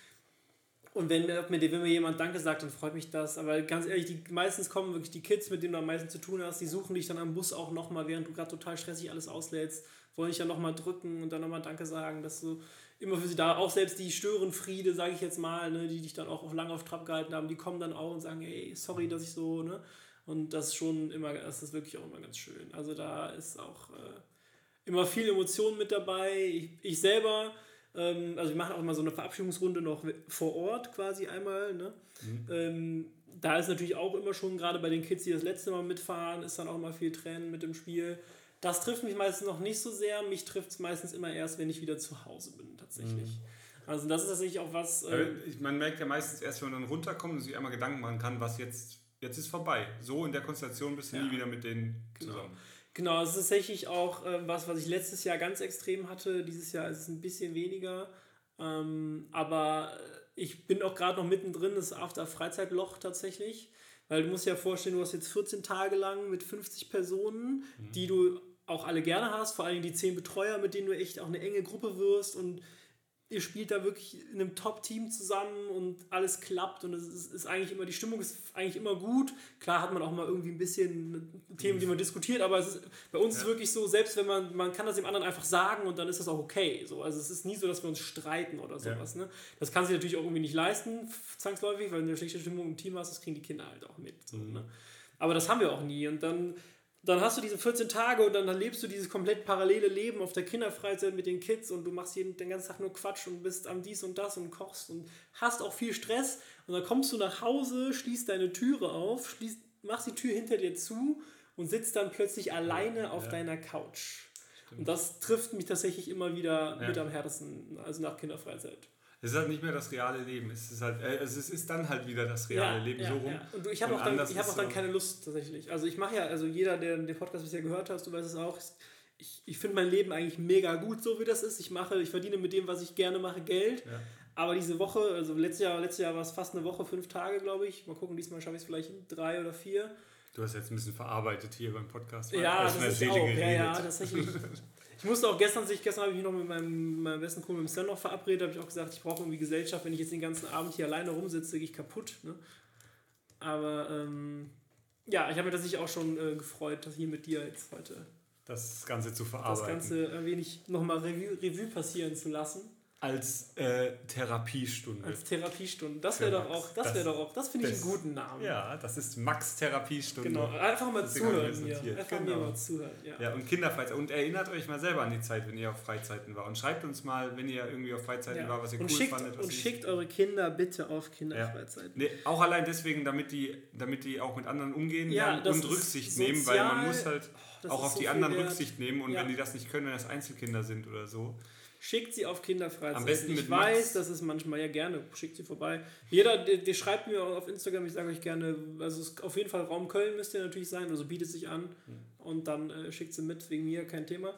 Und wenn, wenn mir jemand Danke sagt, dann freut mich das. Aber ganz ehrlich, die, meistens kommen wirklich die Kids, mit denen du am meisten zu tun hast, die suchen dich dann am Bus auch nochmal, während du gerade total stressig alles auslädst, wollen dich ja nochmal drücken und dann nochmal Danke sagen, dass du immer für sie da, auch selbst die Störenfriede, sage ich jetzt mal, ne, die dich dann auch lange auf Trab gehalten haben, die kommen dann auch und sagen, hey, sorry, dass ich so, ne? Und das ist schon immer, das ist wirklich auch immer ganz schön. Also da ist auch äh, immer viel Emotion mit dabei. Ich, ich selber ähm, also wir machen auch immer so eine Verabschiedungsrunde noch vor Ort quasi einmal. Ne? Mhm. Ähm, da ist natürlich auch immer schon, gerade bei den Kids, die das letzte Mal mitfahren, ist dann auch immer viel Tränen mit dem Spiel. Das trifft mich meistens noch nicht so sehr. Mich trifft es meistens immer erst, wenn ich wieder zu Hause bin, tatsächlich. Mhm. Also das ist tatsächlich auch was. Äh man merkt ja meistens erst, wenn man dann runterkommt und sich einmal Gedanken machen kann, was jetzt, jetzt ist vorbei. So in der Konstellation bist du ja. nie wieder mit denen genau. zusammen. Genau. Genau, es ist tatsächlich auch äh, was, was ich letztes Jahr ganz extrem hatte. Dieses Jahr ist es ein bisschen weniger. Ähm, aber ich bin auch gerade noch mittendrin, das After-Freizeitloch tatsächlich. Weil du musst dir ja vorstellen, du hast jetzt 14 Tage lang mit 50 Personen, mhm. die du auch alle gerne hast, vor allem die 10 Betreuer, mit denen du echt auch eine enge Gruppe wirst und ihr spielt da wirklich in einem Top-Team zusammen und alles klappt und es ist, ist, eigentlich immer, die Stimmung ist eigentlich immer gut. Klar hat man auch mal irgendwie ein bisschen Themen, die man diskutiert, aber ist, bei uns ja. ist es wirklich so, selbst wenn man, man kann das dem anderen einfach sagen und dann ist das auch okay. So. Also es ist nie so, dass wir uns streiten oder sowas. Ja. Ne? Das kann sich natürlich auch irgendwie nicht leisten, zwangsläufig, weil wenn du eine schlechte Stimmung im Team hast, das kriegen die Kinder halt auch mit. So, mhm. ne? Aber das haben wir auch nie und dann dann hast du diese 14 Tage und dann, dann lebst du dieses komplett parallele Leben auf der Kinderfreizeit mit den Kids und du machst jeden, den ganzen Tag nur Quatsch und bist am dies und das und kochst und hast auch viel Stress und dann kommst du nach Hause, schließt deine Türe auf, schließt, machst die Tür hinter dir zu und sitzt dann plötzlich alleine ja, auf ja. deiner Couch. Stimmt. Und das trifft mich tatsächlich immer wieder ja. mit am härtesten, also nach Kinderfreizeit. Es ist halt nicht mehr das reale Leben. Es ist halt, äh, es ist dann halt wieder das reale ja, Leben ja, so rum. Ja. Und ich habe auch, dann, ich hab auch dann keine Lust tatsächlich. Also ich mache ja, also jeder, der den Podcast bisher gehört hat, du weißt es auch, ich, ich finde mein Leben eigentlich mega gut, so wie das ist. Ich mache, ich verdiene mit dem, was ich gerne mache, Geld. Aber diese Woche, also letztes Jahr, letztes Jahr war es fast eine Woche, fünf Tage, glaube ich. Mal gucken, diesmal schaffe ich es vielleicht in drei oder vier. Du hast jetzt ein bisschen verarbeitet hier beim Podcast. Ja, das ist auch. Ja, ja, tatsächlich. Ich musste auch gestern, gestern habe ich mich noch mit meinem, meinem besten Kumpel mit Stan noch verabredet, habe ich auch gesagt, ich brauche irgendwie Gesellschaft, wenn ich jetzt den ganzen Abend hier alleine rumsitze, gehe ich kaputt. Ne? Aber ähm, ja, ich habe mir tatsächlich auch schon äh, gefreut, dass hier mit dir jetzt heute das Ganze zu verarbeiten. Das Ganze ein wenig nochmal Revue, Revue passieren zu lassen. Als äh, Therapiestunde. Als Therapiestunde. Das wäre doch auch, das wäre doch auch, das finde ich einen guten Namen. Ja, das ist Max Therapiestunde. Genau, einfach mal zuhören hier. Einfach genau. mal zuhören, ja. ja. und Kinderfreizeit. Und erinnert euch mal selber an die Zeit, wenn ihr auf Freizeiten war. Und schreibt uns mal, wenn ihr irgendwie auf Freizeiten ja. war, was ihr und cool schickt, fandet. und schickt eure Kinder bitte auf Kinderfreizeiten. Ja. Nee, auch allein deswegen, damit die, damit die auch mit anderen umgehen ja, und Rücksicht sozial, nehmen, weil man muss halt oh, auch auf so die anderen wert. Rücksicht nehmen. Und wenn die das nicht können, wenn das Einzelkinder sind oder so Schickt sie auf Kinderfreizeit. Am besten mit ich weiß, das ist manchmal ja gerne. Schickt sie vorbei. Jeder, der, der schreibt mir auf Instagram, ich sage euch gerne, also es auf jeden Fall Raum Köln müsste natürlich sein, also bietet sich an. Und dann äh, schickt sie mit, wegen mir kein Thema.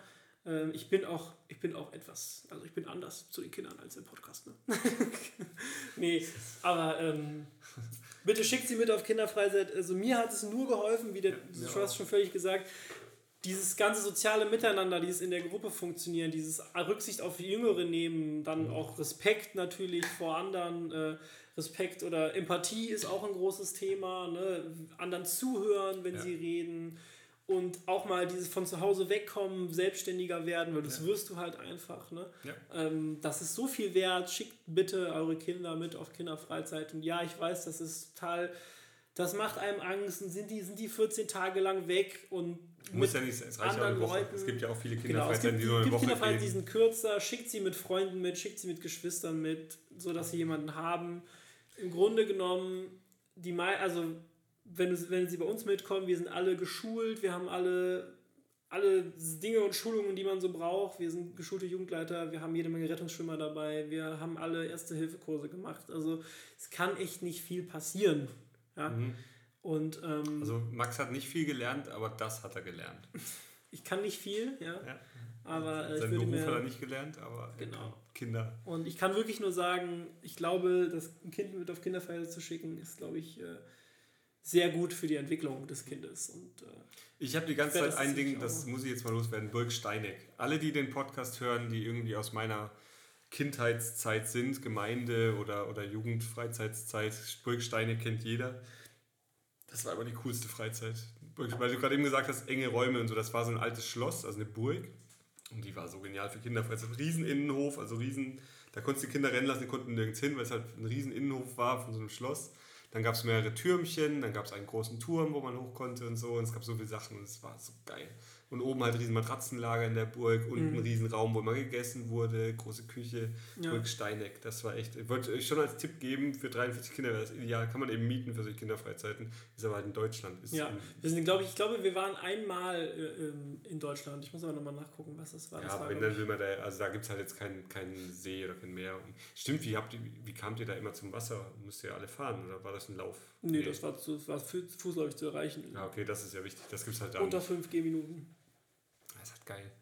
Ähm, ich bin auch, ich bin auch etwas, also ich bin anders zu den Kindern als im Podcast. Ne? nee, aber ähm, bitte schickt sie mit auf Kinderfreizeit. Also mir hat es nur geholfen, wie der, ja, du hast schon völlig gesagt, dieses ganze soziale Miteinander, dieses in der Gruppe funktionieren, dieses Rücksicht auf Jüngere nehmen, dann mhm. auch Respekt natürlich vor anderen, äh, Respekt oder Empathie ist auch ein großes Thema, ne? anderen zuhören, wenn ja. sie reden und auch mal dieses von zu Hause wegkommen, selbstständiger werden, weil das ja. wirst du halt einfach. Ne? Ja. Ähm, das ist so viel wert. Schickt bitte eure Kinder mit auf Kinderfreizeit. Und ja, ich weiß, das ist total das macht einem Angst und sind die, sind die 14 Tage lang weg und muss ja nicht, es reicht ja Woche. Leuten. Es gibt ja auch viele Kinderfreizeiten, genau, die nur eine Woche Kinderfreizeiten, die sind kürzer, schickt sie mit Freunden mit, schickt sie mit Geschwistern mit, sodass sie jemanden haben. Im Grunde genommen, die also wenn, wenn sie bei uns mitkommen, wir sind alle geschult, wir haben alle, alle Dinge und Schulungen, die man so braucht. Wir sind geschulte Jugendleiter, wir haben jede Menge Rettungsschwimmer dabei, wir haben alle Erste-Hilfe-Kurse gemacht. Also es kann echt nicht viel passieren. Ja? Mhm. Und, ähm, also Max hat nicht viel gelernt, aber das hat er gelernt. ich kann nicht viel, ja. ja. Aber äh, Sein Beruf mir, hat er nicht gelernt, aber genau. Kinder. Und ich kann wirklich nur sagen, ich glaube, das ein Kind mit auf Kinderfeier zu schicken, ist, glaube ich, äh, sehr gut für die Entwicklung des Kindes. Und, äh, ich habe die ganze Zeit ein Ding, das muss ich jetzt mal loswerden, Birk Steineck. Alle, die den Podcast hören, die irgendwie aus meiner Kindheitszeit sind, Gemeinde oder, oder Jugendfreizeitzeit, Birk Steineck kennt jeder. Das war aber die coolste Freizeit. Weil du gerade eben gesagt hast, enge Räume und so, das war so ein altes Schloss, also eine Burg. Und die war so genial für Kinderfreizeit. Riesen Innenhof, also riesen, da konntest du die Kinder rennen lassen, die konnten nirgends hin, weil es halt ein riesen Innenhof war von so einem Schloss. Dann gab es mehrere Türmchen, dann gab es einen großen Turm, wo man hoch konnte und so. Und es gab so viele Sachen und es war so geil. Und oben halt riesen Matratzenlager in der Burg, unten mhm. ein riesen Raum, wo immer gegessen wurde, große Küche, ja. Burg Steineck. Das war echt, ich wollte euch schon als Tipp geben, für 43 Kinder wäre das ideal, kann man eben mieten für solche Kinderfreizeiten. Ist aber halt in Deutschland. Ist ja, wir sind, glaube ich, ich glaube, wir waren einmal äh, in Deutschland. Ich muss aber nochmal nachgucken, was das war. Ja, das aber wenn, dann will man da, also da gibt es halt jetzt keinen kein See oder kein Meer. Und stimmt, wie, habt ihr, wie kamt ihr da immer zum Wasser? Müsst ihr alle fahren oder war das ein Lauf? Nee, nee. das war, das war fußläufig zu erreichen. Ja, okay, das ist ja wichtig. Das gibt es halt da. Unter 5 Gehminuten geil.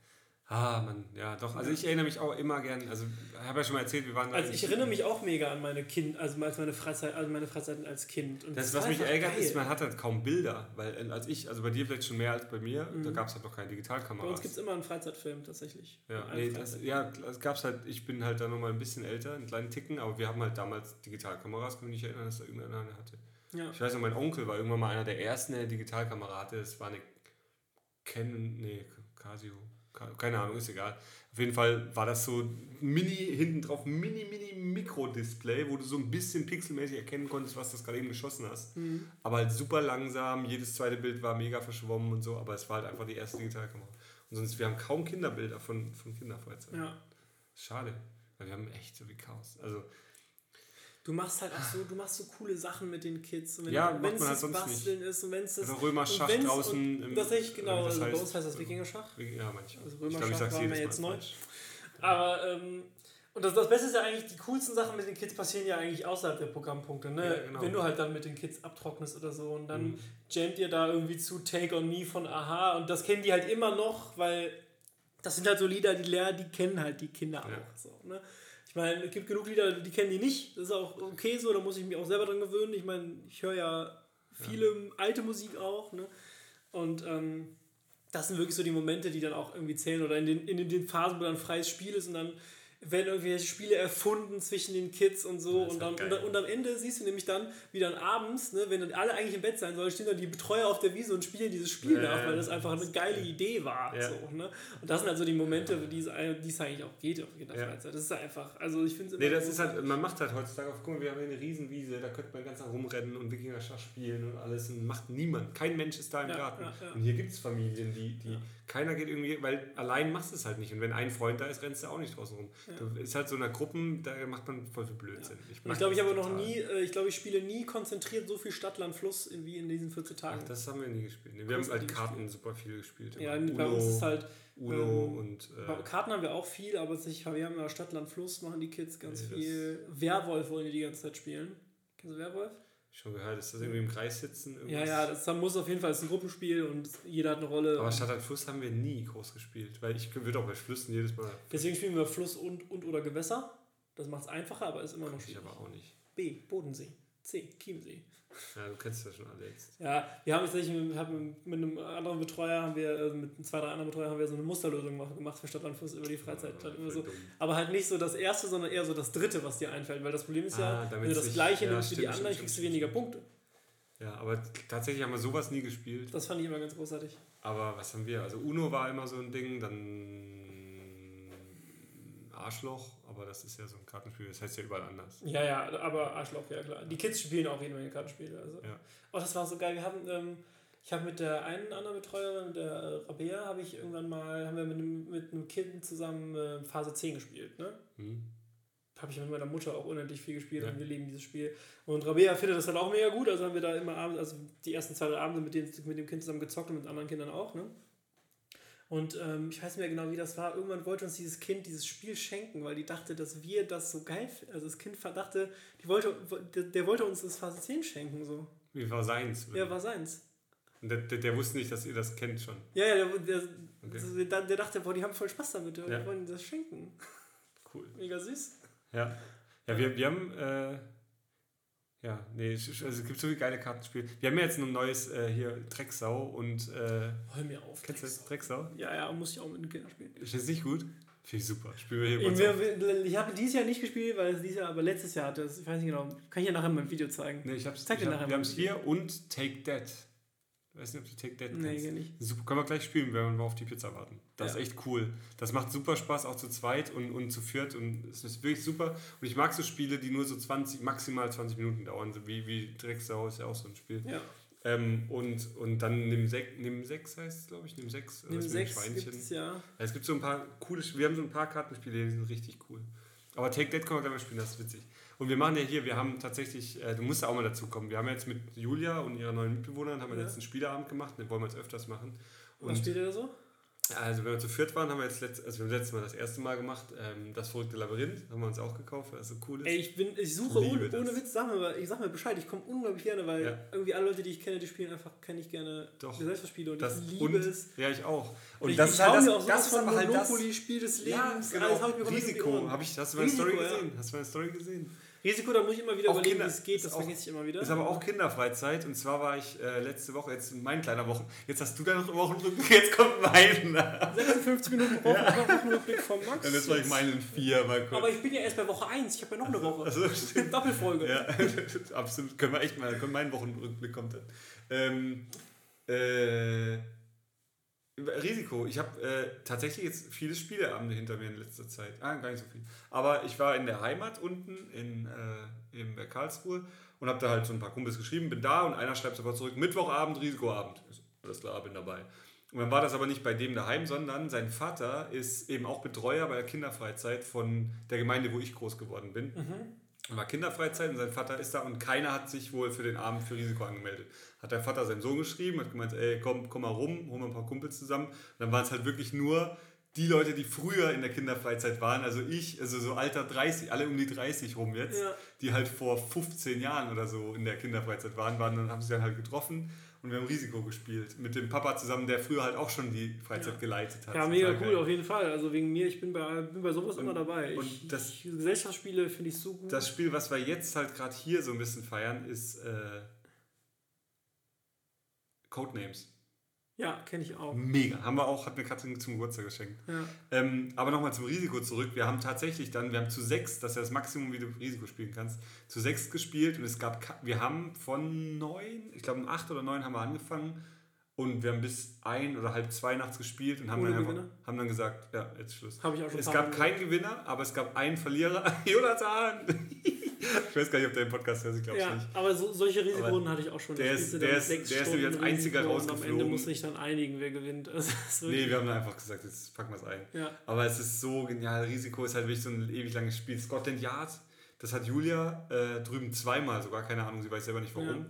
Ah, man, ja, doch. Also ich erinnere mich auch immer gern. Also ich habe ja schon mal erzählt, wir waren. Also ich erinnere mich auch mega an meine Kind, also als meine Freizeit, also meine Freizeiten als Kind. Und das, das was mich ärgert, geil. ist, man hat halt kaum Bilder, weil äh, als ich, also bei dir vielleicht schon mehr als bei mir, mhm. da gab es halt noch keine Digitalkamera. Bei uns gibt es immer einen Freizeitfilm tatsächlich. Ja, nee, das, ja, es gab halt. Ich bin halt da nochmal ein bisschen älter, einen kleinen Ticken, aber wir haben halt damals Digitalkameras, kann mich nicht erinnern, dass da irgendeiner eine hatte. Ja. Ich weiß noch, mein Onkel war irgendwann mal einer der ersten, der eine Digitalkamera hatte. Das war eine Canon, nee, Casio keine Ahnung, ist egal. Auf jeden Fall war das so mini hinten drauf, mini, mini Mikro-Display, wo du so ein bisschen pixelmäßig erkennen konntest, was das gerade eben geschossen hast. Mhm. Aber halt super langsam, jedes zweite Bild war mega verschwommen und so, aber es war halt einfach die erste Digitalkamera. Und sonst, wir haben kaum Kinderbilder von, von Kinderfreizeit. Ja. Schade, weil wir haben echt so viel Chaos. Also du machst halt auch so, du machst so coole Sachen mit den Kids. Und wenn ja, wenn es halt das Basteln nicht. ist und wenn es das. Oder Römerschach draußen. Im, das echt genau. Das also bei uns heißt das Wikingerschach. Ja, manchmal. Also Römerschach war mir jetzt neu. Aber ähm, und das, das Beste ist ja eigentlich, die coolsten Sachen mit den Kids passieren ja eigentlich außerhalb der Programmpunkte. Ne? Ja, genau. Wenn du halt dann mit den Kids abtrocknest oder so und dann mhm. jammt ihr da irgendwie zu Take on Me von Aha und das kennen die halt immer noch, weil das sind halt so Lieder, die Lehrer, die kennen halt die Kinder ja. auch. So, ne? Meine, es gibt genug Lieder, die kennen die nicht. Das ist auch okay so, da muss ich mich auch selber dran gewöhnen. Ich meine, ich höre ja viele ja. alte Musik auch. Ne? Und ähm, das sind wirklich so die Momente, die dann auch irgendwie zählen. Oder in den, in den Phasen, wo dann freies Spiel ist und dann werden irgendwelche Spiele erfunden zwischen den Kids und so. Und, dann, und, und, am Ende siehst du nämlich dann, wie dann abends, ne, wenn dann alle eigentlich im Bett sein sollen, stehen dann die Betreuer auf der Wiese und spielen dieses Spiel ja, nach, weil das einfach eine geile Idee war. Ja. So, ne? Und das sind also die Momente, die es, eigentlich auch geht auf jeder ja. Freizeit. Das ist einfach, also ich finde es Nee, das ist halt, man macht halt heutzutage auf, guck mal, wir haben hier eine Riesenwiese, da könnte man ganz lang rumrennen und Wikinger-Schach spielen und alles und macht niemand. Kein Mensch ist da im Garten. Und hier gibt es Familien, die, die keiner geht irgendwie, weil allein machst du es halt nicht. Und wenn ein Freund da ist, rennst du auch nicht draußen rum. Ja. Du, ist halt so eine Gruppen, da macht man voll viel Blödsinn. Ja. Ich, ich glaube, ich habe noch nie, äh, ich glaube, ich spiele nie konzentriert so viel Stadt, Land, Fluss wie in diesen 14 Tagen. Ach, das haben wir nie gespielt. Nee, wir haben halt Karten gespielt. super viel gespielt. Ja, Uno, bei uns ist halt. Uno ähm, und. Äh, Karten haben wir auch viel, aber sich, wir haben ja Stadt, Land, Fluss, machen die Kids ganz nee, viel. Werwolf wollen die die ganze Zeit spielen. Kennst du Werwolf? Schon gehört, ist das irgendwie im Kreis sitzen? Irgendwas? Ja, ja, das muss auf jeden Fall, es ist ein Gruppenspiel und jeder hat eine Rolle. Aber Stadt an Fluss haben wir nie groß gespielt, weil ich würde auch bei Flüssen jedes Mal. Deswegen spielen wir Fluss und, und oder Gewässer. Das macht es einfacher, aber ist immer noch schwierig. Ich aber auch nicht. B, Bodensee. C, Chiemsee. Ja, du kennst das schon alle jetzt. Ja, wir haben jetzt mit, mit einem anderen Betreuer, haben wir, also mit zwei, drei anderen Betreuern haben wir so eine Musterlösung gemacht für Stadtlandfluss über die Freizeit. Ja, immer so. Aber halt nicht so das erste, sondern eher so das dritte, was dir einfällt. Weil das Problem ist ah, ja, wenn du das gleiche ja, nimmst wie die anderen, kriegst du weniger Punkte. Ja, aber tatsächlich haben wir sowas nie gespielt. Das fand ich immer ganz großartig. Aber was haben wir? Also Uno war immer so ein Ding, dann Arschloch, aber das ist ja so ein Kartenspiel, das heißt ja überall anders. Ja, ja, aber Arschloch, ja klar. Die Kids spielen auch jede Menge Kartenspiele. Also. Ja. Oh, das war so geil. Wir haben, ähm, ich habe mit der einen anderen Betreuerin, der äh, Rabea, habe ich irgendwann mal, haben wir mit einem, mit einem Kind zusammen äh, Phase 10 gespielt, ne? Hm. Habe ich mit meiner Mutter auch unendlich viel gespielt Ja. und wir lieben dieses Spiel. Und Rabea findet das halt auch mega gut, also haben wir da immer abends, also die ersten zwei, drei Abende mit dem, mit dem Kind zusammen gezockt und mit anderen Kindern auch, ne? Und ähm, ich weiß nicht mehr genau, wie das war. Irgendwann wollte uns dieses Kind dieses Spiel schenken, weil die dachte, dass wir das so geil finden. Also das Kind verdachte, die wollte, der, der wollte uns das Phase 10 schenken, so. Wie war seins? Ja, war seins. Und der, der, der wusste nicht, dass ihr das kennt schon. Ja, ja, der, der, Okay. der, der dachte, boah, die haben voll Spaß damit, wir Ja. wollen das schenken. Cool. Mega süß. Ja. Ja, wir, wir haben. Äh, ja, nee, also es gibt so viele geile Kartenspiele. Wir haben ja jetzt ein neues äh, hier Drecksau und. Äh, Hör mir auf. kennst du das? Drecksau? Ja, ja, muss ich auch mit den Kindern spielen. Ist das nicht gut? Finde ich super. Spielen wir hier Ich, mal wir- ich habe dieses Jahr nicht gespielt, weil es dieses Jahr, aber letztes Jahr hatte es, ich weiß nicht genau, kann ich ja nachher in meinem Video zeigen. Nee, ich hab's, Zeig ich dir hab, nachher wir mal haben es ein hier und Take That. Ich weiß nicht, ob du Take That Nee, kennst. kenn ich. Super, können wir gleich spielen, wenn wir auf die Pizza warten. Das Ja. ist echt cool. Das macht super Spaß, auch zu zweit und, und zu viert. Und es ist wirklich super. Und ich mag so Spiele, die nur so 20, maximal 20 Minuten dauern. Wie, wie Drecksau ist ja auch so ein Spiel. Ja, Ähm, und, und dann nimm, Sek nimm 6 heißt es, glaube ich. Nimm 6. neben sechs gibt es ja. Ja, es gibt so ein paar coole Spiele. Wir haben so ein paar Kartenspiele, die sind richtig cool. Aber Take That können wir gleich mal spielen, das ist witzig. Und wir machen ja hier, wir haben tatsächlich, äh, du musst ja auch mal dazu kommen. Wir haben jetzt mit Julia und ihrer neuen Mitbewohnerin haben wir Ja. jetzt einen Spieleabend gemacht, den wollen wir jetzt öfters machen. Was Und spielt ihr da so? also wenn wir zu viert waren, haben wir jetzt letzt, also wir haben letztes Mal das erste Mal gemacht, ähm, das verrückte Labyrinth, haben wir uns auch gekauft, weil es so cool ist. Ey, ich, bin, ich suche, ohne, das. ohne Witz, sag mir, mal- ich sag mir Bescheid, ich komme unglaublich gerne, weil Ja. irgendwie alle Leute, die ich kenne, die spielen einfach, kenne ich gerne Doch. Gesellschaftsspiele und das ich liebe und, es. Ja, ich auch. Und ich, das ich ist halt das, auch das ist von aber halt das, Monopoly, Spiel des Lebens, ja, genau. die Risiko. Ohren. Hab ich, hast du meine Risiko, Story ja. gesehen? Hast du meine Story gesehen? Risiko, da muss ich immer wieder Auch überlegen, Kinder- wie es geht, das auch- vergesse ich immer wieder. Ist aber auch Kinderfreizeit und zwar war ich äh, letzte Woche, jetzt mein kleiner Wochen, jetzt hast du deine Wochenrückblick, jetzt kommt mein. 56 Minuten Wochen, Wochenrückblick von Max. Und jetzt war ich meinen vier mal kurz. Aber ich bin ja erst bei Woche 1, ich habe ja noch eine Woche. Also, stimmt. Doppelfolge. Ja, absolut. Können wir echt mal, können mein Wochenrückblick kommt dann. Ähm, äh, Risiko. Ich habe äh, tatsächlich jetzt viele Spieleabende hinter mir in letzter Zeit. Ah, gar nicht so viel. Aber ich war in der Heimat unten in, äh, in Karlsruhe und habe da halt so ein paar Kumpels geschrieben, bin da und einer schreibt sofort zurück, Mittwochabend, Risikoabend. So, Alles klar, bin dabei. Und dann war das aber nicht bei dem daheim, sondern sein Vater ist eben auch Betreuer bei der Kinderfreizeit von der Gemeinde, wo ich groß geworden bin. War Kinderfreizeit und sein Vater ist da und keiner hat sich wohl für den Abend für Risiko angemeldet. Hat der Vater seinem Sohn geschrieben, hat gemeint, ey, komm, komm mal rum, hol mal ein paar Kumpels zusammen. Und dann waren es halt wirklich nur die Leute, die früher in der Kinderfreizeit waren, also ich, also so alter 30, alle um die 30 rum jetzt, Ja. die halt vor 15 Jahren oder so in der Kinderfreizeit waren, waren dann haben sie dann halt getroffen und wir haben Risiko gespielt. Mit dem Papa zusammen, der früher halt auch schon die Freizeit Ja. geleitet hat. Ja, mega cool, geil. auf jeden Fall. Also wegen mir, ich bin bei, bin bei sowas Und- immer dabei. und ich, das- ich, Gesellschaftsspiele finde ich so gut. Das Spiel, was wir jetzt halt gerade hier so ein bisschen feiern, ist äh, Codenames. ja, kenne ich auch. Mega. Haben wir auch, hat mir Katrin zum Geburtstag geschenkt. Ja. Ähm, aber nochmal zum Risiko zurück. Wir haben tatsächlich dann, wir haben zu sechs, das ist ja das Maximum, wie du Risiko spielen kannst, zu sechs gespielt und es gab, wir haben von neun, ich glaube um acht oder neun haben wir angefangen und wir haben bis ein oder halb zwei nachts gespielt und haben, Ohne dann, einfach, Gewinner? haben dann gesagt, ja, jetzt Schluss. Habe ich auch schon Es gab keinen Gewinner, aber es gab einen Verlierer, Jonathan. ich weiß gar nicht, ob der im Podcast hört, ich glaube Ja, nicht. aber so, solche Risikorunden hatte ich auch schon. der ist- der ist- der ist nämlich als Stunden einziger und Am Ende rausgeflogen. muss sich dann einigen, wer gewinnt. Also, ist Nee, wir haben dann einfach gesagt, jetzt packen wir es ein. ja. Aber es ist so genial. Risiko ist halt wirklich so ein ewig langes Spiel. Scotland Yard, das hat Julia äh, drüben zweimal sogar, keine Ahnung, sie weiß selber nicht warum.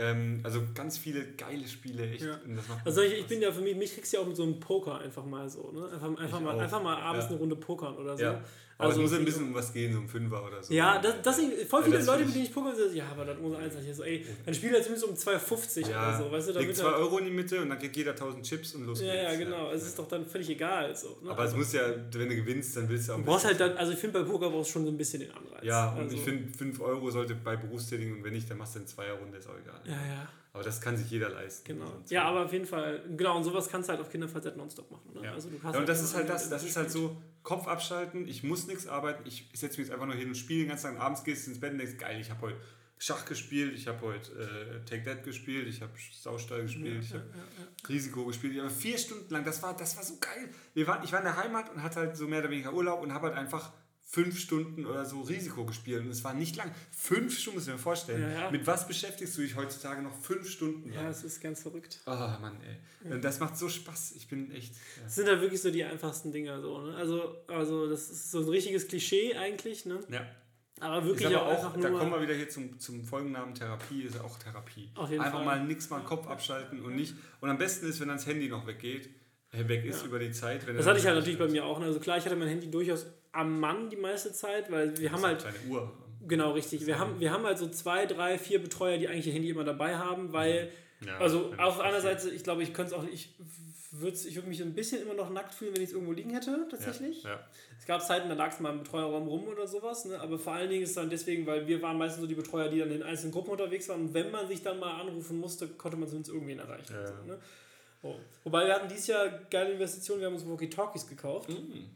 Ähm, also ganz viele geile Spiele, echt. Ja. Also ich, ich bin ja für mich, mich kriegst du ja auch mit so einem Poker einfach mal so, ne? Einfach, einfach, mal, auch. einfach mal abends Ja. eine Runde pokern oder so. Ja. Aber Also es muss ein bisschen um was gehen, so um Fünfer oder so. Ja, das, das sind voll Ja, viele das Leute, mit denen ich poker sehe, ja, aber das muss eins ich so, ey, dann spielt er zumindest um 2,50 ja. oder so, weißt du, damit 2 halt, Euro in die Mitte und dann kriegt jeder 1000 Chips und los Ja, ja, genau. Es ist doch dann völlig egal. So, ne? Aber es muss ja, wenn du gewinnst, dann willst du auch du ein brauchst bisschen- halt dann, also ich finde bei Poker brauchst du schon so ein bisschen den Anreiz. Ja, und also, ich finde, 5 Euro sollte bei Berufstätigen und wenn nicht, dann machst du eine Zweierrunde, ist auch egal. Ja, ja, Aber das kann sich jeder leisten. genau. Sonst- Ja, aber auf jeden Fall, genau, und sowas kannst du halt auf Kinderfreizeit nonstop machen. Ne? Ja. Also du hast Ja, und das immer ist halt das, das ist halt so, Kopf abschalten, ich muss nichts arbeiten, ich setze mich jetzt einfach nur hin und spiele den ganzen Tag, abends gehst du ins Bett und denkst, geil, ich habe heute Schach gespielt, ich habe heute äh, Take That gespielt, ich habe Saustall gespielt, ich habe Risiko gespielt. Ich habe vier Stunden lang, das war, das war so geil. Wir waren, ich war in der Heimat und hatte halt so mehr oder weniger Urlaub und habe halt einfach fünf Stunden oder so Risiko gespielt und es war nicht lang. Fünf Stunden, muss ich mir vorstellen. Ja, ja. Mit was beschäftigst du dich heutzutage noch fünf Stunden? Ja, es ist ganz verrückt. Oh Mann, ey. Das macht so Spaß. Ich bin echt. Ja. Das sind halt wirklich so die einfachsten Dinger so, ne? Also, also das ist so ein richtiges Klischee eigentlich, ne? ja. Aber wirklich aber auch, auch, da kommen wir wieder hier zum, zum Folgennamen Therapie, ist auch Therapie. Auf jeden Einfach Fall. mal nix mal den Kopf abschalten und nicht. Und am besten ist, wenn dann das Handy noch weggeht, äh, weg ist Ja. über die Zeit. Wenn das hatte ich halt natürlich bei ist. mir auch. Ne? Also klar, ich hatte mein Handy durchaus am Mann die meiste Zeit, weil wir haben Das halt ist Kleine Uhr. Genau, richtig. Wir haben, wir haben halt so zwei, drei, vier Betreuer, die eigentlich ihr Handy immer dabei haben, weil, Ja, also auf einer. Seite, ich glaube, ich könnte es auch, ich würde ich würd mich ein bisschen immer noch nackt fühlen, wenn ich es irgendwo liegen hätte, tatsächlich. Ja, ja. Es gab Zeiten, da lag es mal im Betreuerraum rum oder sowas, ne? aber vor allen Dingen ist es dann deswegen, weil wir waren meistens so die Betreuer, die dann in einzelnen Gruppen unterwegs waren und wenn man sich dann mal anrufen musste, konnte man zumindest irgendwen erreichen. So, ne? oh. Wobei wir hatten dieses Jahr geile Investitionen, wir haben uns Walkie-Talkies gekauft. Mhm.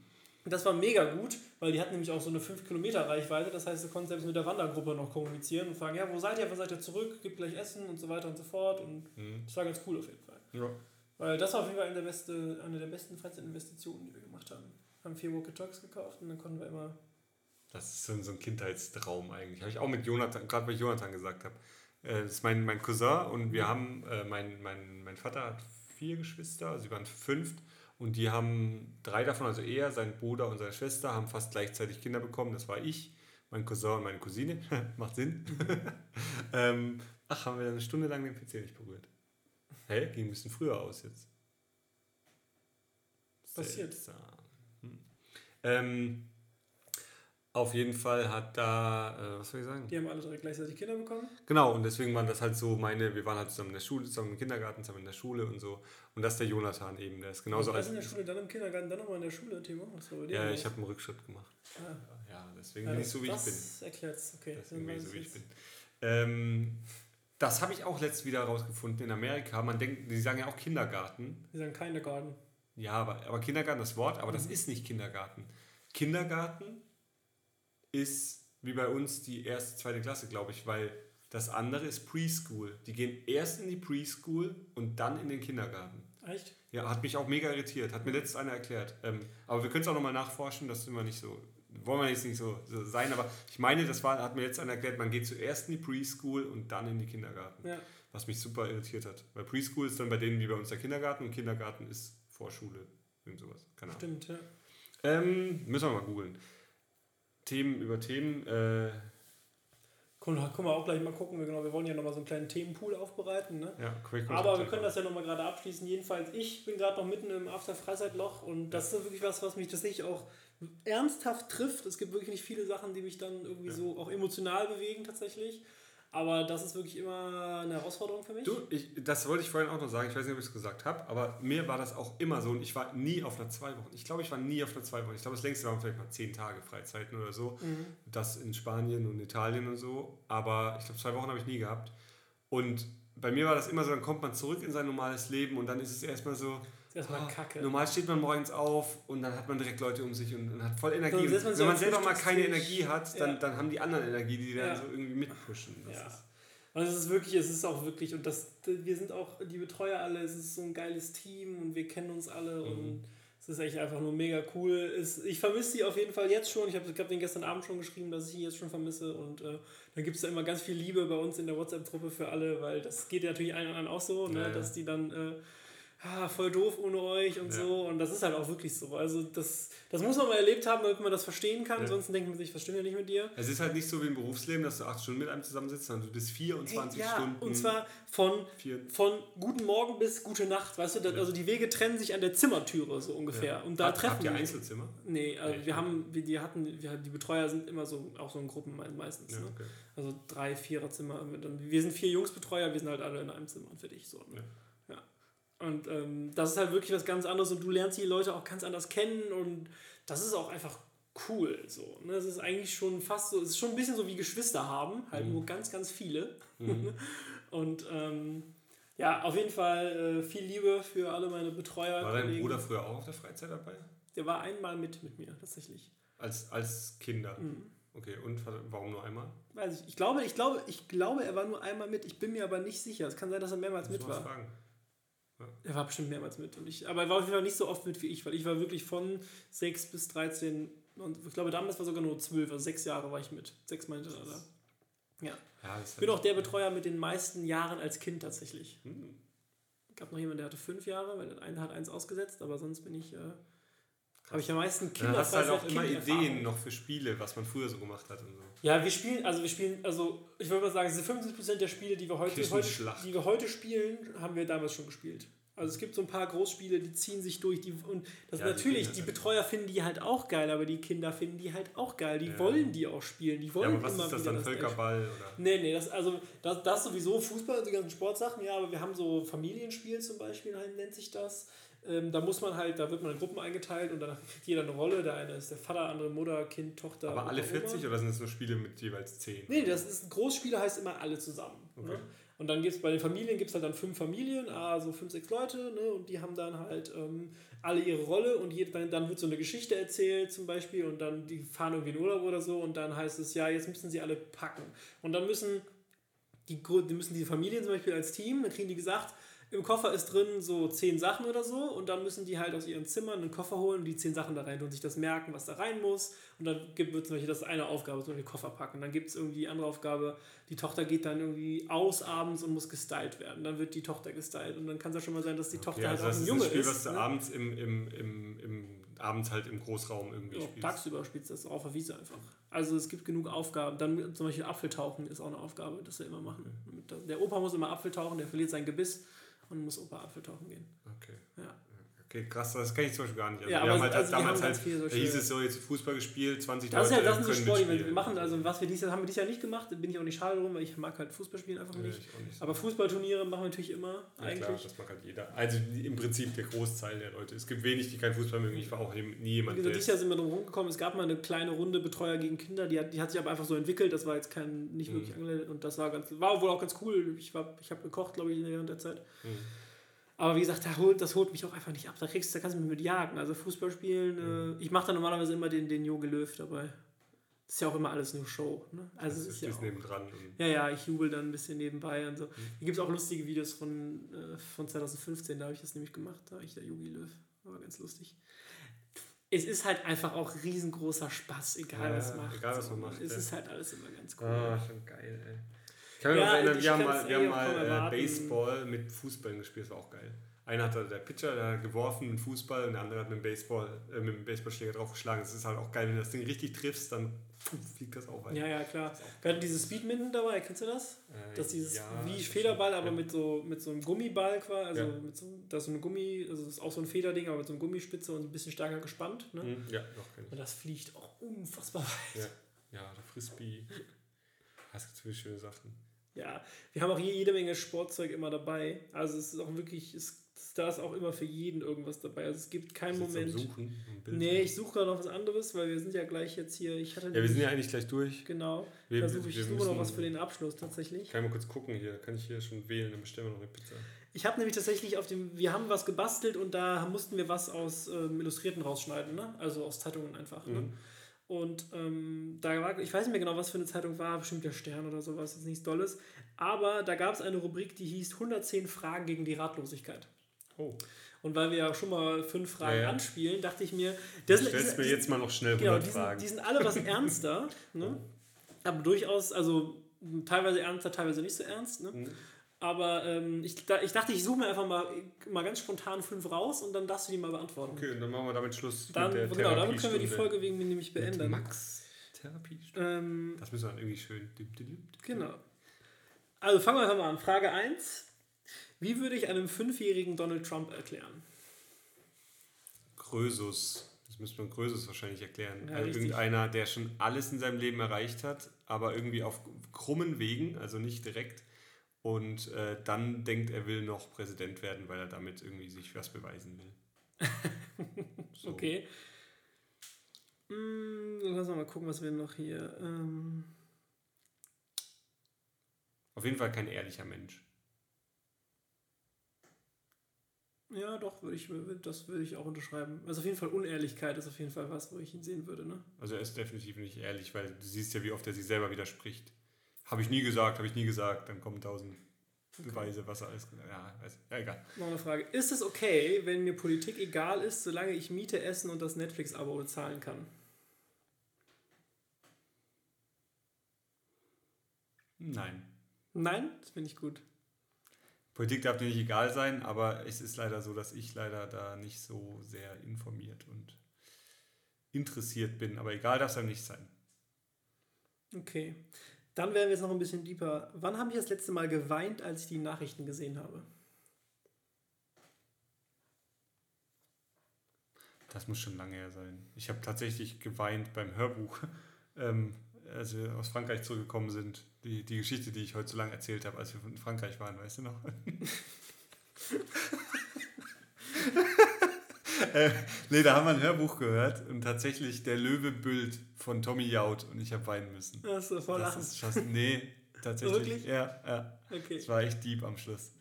Das war mega gut, weil die hatten nämlich auch so eine 5 Kilometer Reichweite. Das heißt, du konntest selbst mit der Wandergruppe noch kommunizieren und fragen, ja, wo seid ihr, wann seid ihr zurück, gibt gleich Essen und so weiter und so fort. Und Mhm. das war ganz cool auf jeden Fall. Ja. Weil das war auf jeden Fall eine der, beste, eine der besten Freizeitinvestitionen, die wir gemacht haben. Haben vier Walkie-Talks gekauft und dann konnten wir immer... Das ist so ein, so ein Kindheitstraum eigentlich. Habe ich auch mit Jonathan, gerade weil ich Jonathan gesagt habe. Äh, das ist mein, mein Cousin und wir haben, äh, mein, mein, mein Vater hat vier Geschwister, sie waren fünft und die haben drei davon, also er, sein Bruder und seine Schwester, haben fast gleichzeitig Kinder bekommen. Das war ich, mein Cousin und meine Cousine. Macht Sinn. ähm, ach, haben wir eine Stunde lang den PC nicht berührt. Hä? Ging ein bisschen früher aus jetzt. Passiert. Hm. Ähm, auf jeden Fall hat da, äh, was soll ich sagen? Die haben alle drei gleichzeitig Kinder bekommen. Genau, und deswegen waren das halt so meine, wir waren halt zusammen in der Schule, zusammen im Kindergarten, zusammen in der Schule und so. Und das ist der Jonathan eben, der ist genauso alt. in der Schule, dann im Kindergarten, dann nochmal in der Schule, Timo. Was war bei dir Ja, ich habe einen Rückschritt gemacht. Ah. Ja, deswegen Ja, bin ich das, so, wie ich bin. Das erklärt's, okay. Deswegen bin ich so, wie ich bin. Ähm, das habe ich auch letzt wieder herausgefunden in Amerika. Man denkt, die sagen ja auch Kindergarten. Wir sagen Kindergarten. Ja, aber, aber Kindergarten das Wort, aber Mhm. das ist nicht Kindergarten. Kindergarten ist wie bei uns die erste, zweite Klasse, glaube ich, weil das andere ist Preschool. Die gehen erst in die Preschool und dann in den Kindergarten. Echt? Ja, hat mich auch mega irritiert. Hat mir letztens einer erklärt. Ähm, aber wir können es auch nochmal nachforschen, das sind wir nicht so. Wollen wir jetzt nicht so, so sein, aber ich meine, das war, hat mir jetzt einer erklärt, man geht zuerst in die Preschool und dann in die Kindergarten. Ja. Was mich super irritiert hat. Weil Preschool ist dann bei denen wie bei uns der Kindergarten und Kindergarten ist Vorschule. Irgend sowas. Keine Ahnung. Stimmt, ja. Ähm, müssen wir mal googeln. Themen über Themen. Äh, Können, können wir auch gleich mal gucken. Wir, genau, wir wollen ja nochmal so einen kleinen Themenpool aufbereiten. Ne? ja, Quick Aber wir können das ja nochmal gerade abschließen. Jedenfalls, ich bin gerade noch mitten im After-Freizeitloch und das ist wirklich was, was mich tatsächlich auch ernsthaft trifft. Es gibt wirklich nicht viele Sachen, die mich dann irgendwie so auch emotional bewegen tatsächlich. Aber das ist wirklich immer eine Herausforderung für mich. Du, ich, das wollte ich vorhin auch noch sagen. Ich weiß nicht, ob ich es gesagt habe, aber mir war das auch immer so. Und ich war nie auf einer zwei Wochen. Ich glaube, ich war nie auf einer zwei Wochen. Ich glaube, das längste waren vielleicht mal zehn Tage Freizeiten oder so. Mhm. Das in Spanien und Italien und so. Aber ich glaube, zwei Wochen habe ich nie gehabt. Und bei mir war das immer so, dann kommt man zurück in sein normales Leben und dann ist es erstmal so, ist erstmal ah, kacke. normal steht man morgens auf und dann hat man direkt Leute um sich und, und hat voll Energie. Man wenn man selber mal keine. Energie hat, dann, Ja. dann haben die anderen Energie, die dann Ja. so irgendwie mitpushen. Das Ja. ist, Und es ist wirklich, es ist auch wirklich, und das, wir sind auch die Betreuer alle, es ist so ein geiles Team und wir kennen uns alle Mhm. und es ist echt einfach nur mega cool. Es, ich vermisse sie auf jeden Fall jetzt schon. Ich habe ich hab den gestern Abend schon geschrieben, dass ich ihn jetzt schon vermisse und äh, dann gibt es da immer ganz viel Liebe bei uns in der WhatsApp-Truppe für alle, weil das geht ja natürlich allen anderen auch so, ne, dass die dann äh, ah, voll doof ohne euch und Ja. so und das ist halt auch wirklich so. Also das, das muss man mal erlebt haben, damit man das verstehen kann, Ja. sonst denkt man sich, was stimmt ja nicht mit dir. Es ist halt nicht so wie im Berufsleben, dass du acht Stunden mit einem zusammensitzt, sondern du bist 24 ja, Stunden. und zwar von vier, von guten Morgen bis gute Nacht, weißt du, da, Ja. also die Wege trennen sich an der Zimmertüre so ungefähr. Und da Habt- treffen Habt ihr die- Einzelzimmer? Nee, also Nee, wir haben, wir, die hatten, wir, die Betreuer sind immer so, auch so in Gruppen me- meistens. Ne? okay. Also drei, vierer Zimmer. Und Wir sind vier Jungsbetreuer, wir sind halt alle in einem Zimmer für dich. So, ne? Und ähm, das ist halt wirklich was ganz anderes und du lernst die Leute auch ganz anders kennen und das ist auch einfach cool. So, ne? Es ist eigentlich schon fast so, es ist schon ein bisschen so wie Geschwister haben, halt Mhm. nur ganz, ganz viele. Mhm. Und ähm, ja, auf jeden Fall äh, viel Liebe für alle meine Betreuer. War dein. Bruder früher auch auf der Freizeit dabei? Der war einmal mit mit mir, tatsächlich. Als, als Kinder? Mhm. Okay, und warum nur einmal? Weiß ich. Ich glaube, ich glaube, ich glaube, er war nur einmal mit. Ich bin mir aber nicht sicher. Es kann sein, dass er mehrmals mit war. Fragen. Er war bestimmt mehrmals mit. Und ich, aber er war auf jeden Fall nicht so oft mit wie ich, weil ich war wirklich von 6 bis 13 und ich glaube, damals war sogar nur 12, also sechs Jahre war ich mit. Sechs Mal hintereinander. Ja. ja ich bin auch der Betreuer mit den meisten Jahren als Kind tatsächlich. Hm. Es gab noch jemanden, der hatte fünf Jahre, weil der eine hat eins ausgesetzt, aber sonst bin ich. Äh, habe ich am meisten Kinder. Du hast halt auch immer Ideen noch für Spiele, was man früher so gemacht hat und so. Ja, wir spielen, also wir spielen, also ich würde mal sagen, diese 75% der Spiele, die wir heute, heute, die wir heute spielen, haben wir damals schon gespielt. Also es gibt so ein paar Großspiele, die ziehen sich durch. Die, und das ja, natürlich, die, die, Betreuer finden die halt auch geil, aber die Kinder finden die halt auch geil. Die ja. wollen die auch spielen. Die wollen ja, aber was immer ist das dann, Völkerball? Oder? Nee, nee, das, also, das, das sowieso Fußball, die ganzen Sportsachen, ja, aber wir haben so Familienspiel zum Beispiel, nennt sich das. Ähm, da muss man halt, da wird man in Gruppen eingeteilt und dann kriegt jeder eine Rolle. Der eine ist der Vater, andere Mutter, Kind, Tochter. Aber alle 40 Oma. oder sind es nur Spiele mit jeweils 10? Nee, das ist Großspiele heißt immer alle zusammen. Ne? Okay. Ne? Und dann gibt es bei den Familien gibt es halt dann fünf Familien, also fünf, sechs Leute, ne? Und die haben dann halt ähm, alle ihre Rolle und jed, dann, dann wird so eine Geschichte erzählt zum Beispiel und dann die fahren irgendwie in Urlaub oder so und dann heißt es, ja, jetzt müssen sie alle packen. Und dann müssen die, die müssen die Familien zum Beispiel als Team, dann kriegen die gesagt, im Koffer ist drin so zehn Sachen oder so und dann müssen die halt aus ihren Zimmern einen Koffer holen und die zehn Sachen da rein und sich das merken, was da rein muss. Und dann gibt es zum Beispiel, das ist eine Aufgabe, zum Beispiel Koffer packen. Dann gibt es irgendwie die andere Aufgabe, die Tochter geht dann irgendwie aus abends und muss gestylt werden. Dann wird die Tochter gestylt und dann kann es ja schon mal sein, dass die Tochter okay, halt also auch ein Junge ist. Das ist ein Spiel, was du ne? abends im, im, im, im abends halt im Großraum irgendwie ja, spielst. Tagsüber spielst du das auf der Wiese einfach. Also es gibt genug Aufgaben. Dann zum Beispiel Apfeltauchen ist auch eine Aufgabe, das wir immer machen. Der Opa muss immer Apfeltauchen, der verliert sein Gebiss und muss Opa Apfeltauchen gehen. Okay. Ja. Okay, krass, das kenne ich zum Beispiel gar nicht. Also ja, wir haben halt also damals halt, da hieß es so, jetzt Fußball gespielt, 20 das Leute. Ist ja, das sind so Sport, wir machen, also was wir dieses Jahr haben wir dieses Jahr nicht gemacht, bin ich auch nicht schade drum, weil ich mag halt Fußball spielen einfach nicht. Ja, nicht Aber Fußballturniere machen wir natürlich immer, ja, eigentlich. Klar, das mag halt jeder. Also im Prinzip der Großteil der Leute. Es gibt wenig, die keinen Fußball mögen. Ich war auch nie jemand, der... Dieses Jahr sind wir drum rumgekommen, es gab mal eine kleine Runde Betreuer gegen Kinder, die hat, die hat sich aber einfach so entwickelt, das war jetzt kein, nicht mhm. wirklich angemeldet und das war ganz, war wohl auch ganz cool. Ich, ich habe gekocht, glaube ich, während der Zeit. Mhm. Aber wie gesagt, das holt, das holt mich auch einfach nicht ab. Da, kriegst, da kannst du mich mit jagen. Also Fußball spielen, mhm. äh, ich mache da normalerweise immer den, den Jogi Löw dabei. Das ist ja auch immer alles nur Show. Ne? Also das ist, ja, auch, nebendran. ja, ja, ich jubel dann ein bisschen nebenbei und so. Mhm. Hier gibt es auch lustige Videos von, äh, von 2015, da habe ich das nämlich gemacht. Da war ich der Yogi Löw. War ganz lustig. Es ist halt einfach auch riesengroßer Spaß, egal ja, was macht. Egal was man macht. Es ja. ist halt alles immer ganz cool. Ah, schon geil, ey kann mich ja, erinnern, wir haben mal, wir haben mal äh, Baseball mit Fußball gespielt, das war auch geil. Einer hat der Pitcher der geworfen mit Fußball und der andere hat mit dem, Baseball, äh, mit dem Baseballschläger draufgeschlagen. Das ist halt auch geil, wenn du das Ding richtig triffst, dann fliegt das auch weiter. Ja, ja, klar. Wir hatten dieses Speedminton dabei, kennst du das? Äh, das ist dieses ja, wie Federball, aber ja. mit, so, mit so einem Gummiball quasi. Also ja. mit so, das ist so eine Gummi, also das ist auch so ein Federding, aber mit so einer Gummispitze und ein bisschen stärker gespannt. Ne? Mhm. Ja, doch, kenn ich. Und das fliegt auch unfassbar weit. Ja, ja der Frisbee. Das gibt viele schöne Sachen. Ja, wir haben auch hier jede Menge Sportzeug immer dabei. Also es ist auch wirklich, es, da ist auch immer für jeden irgendwas dabei. Also es gibt keinen Moment. Suchen, nee, ich suche gerade noch was anderes, weil wir sind ja gleich jetzt hier. Ich hatte ja, wir sind ja eigentlich gleich durch. Genau. Wir, da suche ich suche noch was für den Abschluss tatsächlich. Kann ich mal kurz gucken hier. Kann ich hier schon wählen, dann bestellen wir noch eine Pizza. Ich habe nämlich tatsächlich auf dem, wir haben was gebastelt und da mussten wir was aus ähm, Illustrierten rausschneiden, ne? Also aus Zeitungen einfach. Ne? Mhm. Ne? Und ähm, da war, ich weiß nicht mehr genau, was für eine Zeitung war, bestimmt der Stern oder sowas, ist nichts Dolles. Aber da gab es eine Rubrik, die hieß 110 Fragen gegen die Ratlosigkeit. Oh. Und weil wir ja schon mal fünf Fragen ja, ja. anspielen, dachte ich mir, das du stellst mir jetzt mal noch schnell 100 genau, die Fragen. Sind, die sind alle was ernster, ne? aber durchaus, also teilweise ernster, teilweise nicht so ernst. Ne? Mhm. Aber ähm, ich, da, ich dachte, ich suche mir einfach mal, mal ganz spontan fünf raus und dann darfst du die mal beantworten. Okay, und dann machen wir damit Schluss. Dann, mit der genau, damit können wir die Folge wegen mir nämlich beenden. Mit Max Therapie. Ähm, das müssen wir dann irgendwie schön. Genau. Also fangen wir einfach mal an. Frage 1. Wie würde ich einem fünfjährigen Donald Trump erklären? Grösus. Das müsste man Grösus wahrscheinlich erklären. Ja, also irgendeiner, der schon alles in seinem Leben erreicht hat, aber irgendwie auf krummen Wegen, also nicht direkt und äh, dann denkt, er will noch Präsident werden, weil er damit irgendwie sich was beweisen will. so. Okay. Hm, lass mal gucken, was wir noch hier. Ähm Auf jeden Fall kein ehrlicher Mensch. Ja, doch, würde ich, das würde ich auch unterschreiben. Also auf jeden Fall Unehrlichkeit ist auf jeden Fall was, wo ich ihn sehen würde. Ne? Also er ist definitiv nicht ehrlich, weil du siehst ja, wie oft er sich selber widerspricht. Habe ich nie gesagt, habe ich nie gesagt, dann kommen tausend Beweise, was er alles. Ja, ja, egal. Noch eine Frage. Ist es okay, wenn mir Politik egal ist, solange ich Miete, Essen und das Netflix-Abo bezahlen kann? Nein. Nein? Das finde ich gut. Politik darf dir nicht egal sein, aber es ist leider so, dass ich leider da nicht so sehr informiert und interessiert bin. Aber egal darf es einem nicht sein. Okay. Dann werden wir jetzt noch ein bisschen deeper. Wann habe ich das letzte Mal geweint, als ich die Nachrichten gesehen habe? Das muss schon lange her sein. Ich habe tatsächlich geweint beim Hörbuch, ähm, als wir aus Frankreich zurückgekommen sind. Die, die Geschichte, die ich heute so lange erzählt habe, als wir in Frankreich waren, weißt du noch? äh, nee, da haben wir ein Hörbuch gehört und tatsächlich der Löwe Bild von Tommy Jaud und ich habe weinen müssen. Das ist voll das ist Nee, tatsächlich. Wirklich? Ja, ja. Okay. Es war echt deep am Schluss.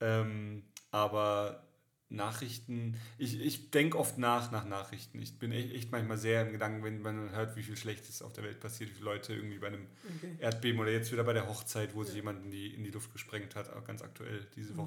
Ähm, aber Nachrichten, ich, ich denke oft nach nach Nachrichten. Ich bin echt, echt, manchmal sehr im Gedanken, wenn man hört, wie viel Schlechtes auf der Welt passiert, wie viele Leute irgendwie bei einem okay. Erdbeben oder jetzt wieder bei der Hochzeit, wo ja. sich jemand in die, in die Luft gesprengt hat, auch ganz aktuell, dieses mhm.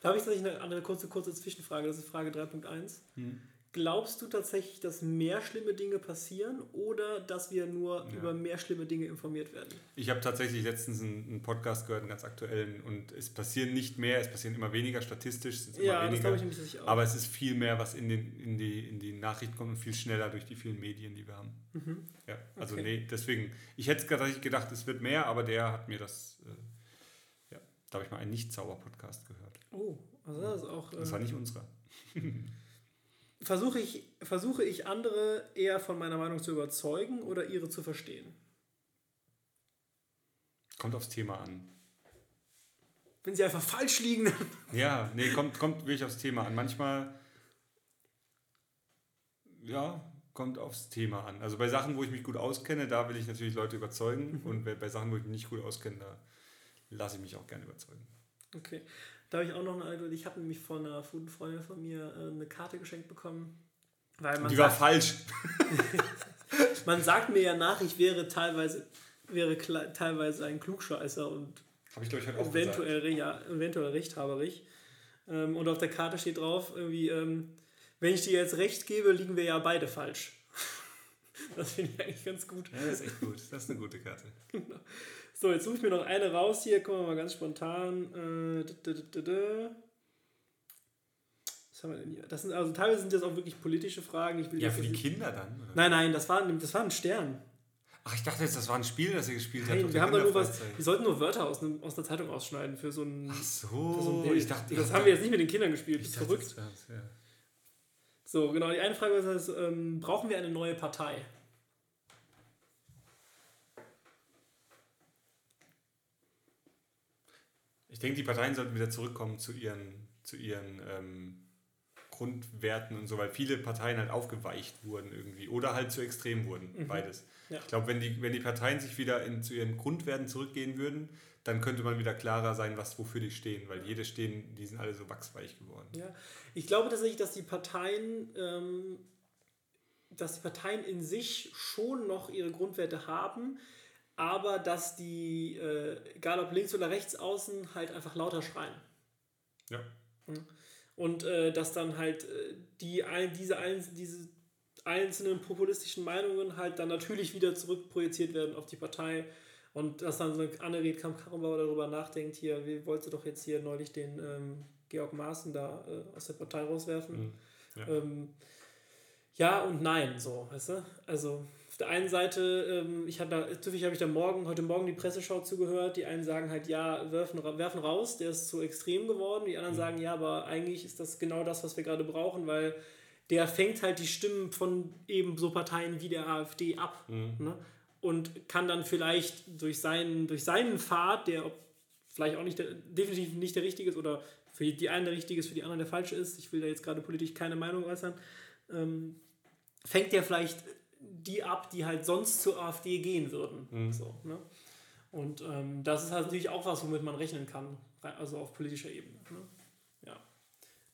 Da habe ich tatsächlich eine, eine kurze, kurze Zwischenfrage, das ist Frage 3.1. Mhm. Glaubst du tatsächlich, dass mehr schlimme Dinge passieren oder dass wir nur ja. über mehr schlimme Dinge informiert werden? Ich habe tatsächlich letztens einen, Podcast gehört, einen ganz aktuellen, und es passieren nicht mehr, es passieren immer weniger statistisch, immer ja, weniger, das ich nämlich auch. aber es ist viel mehr, was in, den, in, die, in die Nachrichten kommt und viel schneller durch die vielen Medien, die wir haben. Mhm. Ja, also okay. nee, deswegen, ich hätte tatsächlich gedacht, es wird mehr, aber der hat mir das, äh, ja, da habe ich mal einen Nicht-Zauber-Podcast gehört. Oh, also das ist auch... Äh, das war nicht unserer. versuche ich, versuche ich andere eher von meiner Meinung zu überzeugen oder ihre zu verstehen? Kommt aufs Thema an. Wenn sie einfach falsch liegen. ja, nee, kommt, kommt wirklich aufs Thema an. Manchmal, ja, kommt aufs Thema an. Also bei Sachen, wo ich mich gut auskenne, da will ich natürlich Leute überzeugen. Mhm. Und bei Sachen, wo ich mich nicht gut auskenne, da lasse ich mich auch gerne überzeugen. Okay. Da habe ich auch noch eine Anekdote. Ich habe nämlich von einer guten Freundin von mir äh, eine Karte geschenkt bekommen. Weil man Die war falsch. man sagt mir ja nach, ich wäre teilweise, wäre teilweise ein Klugscheißer und ich, ich, halt eventuell, ja, eventuell rechthaberig. Ähm, und auf der Karte steht drauf, irgendwie, ähm, wenn ich dir jetzt recht gebe, liegen wir ja beide falsch. das finde ich eigentlich ganz gut. Ja, das ist echt gut. Das ist eine gute Karte. genau. So, jetzt suche ich mir noch eine raus hier. Gucken wir mal ganz spontan. Äh, Was haben wir denn hier? Das sind, also teilweise sind das auch wirklich politische Fragen. Ich will ja, für die Kinder dann? Oder? Nein, nein, das war, das war ein Stern. Ach, ich dachte jetzt, das war ein Spiel, das ihr gespielt habt. Nein, wir haben da nur was. Wir sollten nur Wörter aus, ne, aus einer Zeitung ausschneiden für so ein. Ach so, so ein. Ich dachte, das haben wir jetzt nicht mit den Kindern gespielt. Das ist verrückt. Das, ja. So, genau. Die eine Frage ist: ähm, Brauchen wir eine neue Partei? Ich denke, die Parteien sollten wieder zurückkommen zu ihren, zu ihren ähm, Grundwerten und so, weil viele Parteien halt aufgeweicht wurden irgendwie oder halt zu extrem wurden, mhm. beides. Ja. Ich glaube, wenn die, wenn die Parteien sich wieder in, zu ihren Grundwerten zurückgehen würden, dann könnte man wieder klarer sein, was wofür die stehen, weil jede stehen, die sind alle so wachsweich geworden. Ja, ich glaube tatsächlich, dass die Parteien, ähm, dass die Parteien in sich schon noch ihre Grundwerte haben, aber dass die, äh, egal ob links oder rechts außen, halt einfach lauter schreien. Ja. Und äh, dass dann halt äh, die, diese, diese einzelnen populistischen Meinungen halt dann natürlich wieder zurückprojiziert werden auf die Partei und dass dann so eine Annegret Kamp-Karrenbauer darüber nachdenkt, hier, wie wollte doch jetzt hier neulich den ähm, Georg Maaßen da äh, aus der Partei rauswerfen. Mhm. Ja. Ähm, ja und nein, so, weißt du? Also der einen Seite, ähm, ich hatte da, zufällig habe ich da morgen, heute Morgen die Presseschau zugehört, die einen sagen halt, ja, werfen, werfen raus, der ist zu extrem geworden, die anderen mhm. sagen, ja, aber eigentlich ist das genau das, was wir gerade brauchen, weil der fängt halt die Stimmen von eben so Parteien wie der AfD ab. Mhm. Ne? Und kann dann vielleicht durch seinen, durch seinen Pfad, der vielleicht auch nicht der, definitiv nicht der richtige ist oder für die einen der richtige ist, für die anderen der falsche ist, ich will da jetzt gerade politisch keine Meinung äußern, ähm, fängt der vielleicht die ab, die halt sonst zur AfD gehen würden. Mhm. So, ne? Und ähm, das ist halt natürlich auch was, womit man rechnen kann, also auf politischer Ebene. Ne? Ja.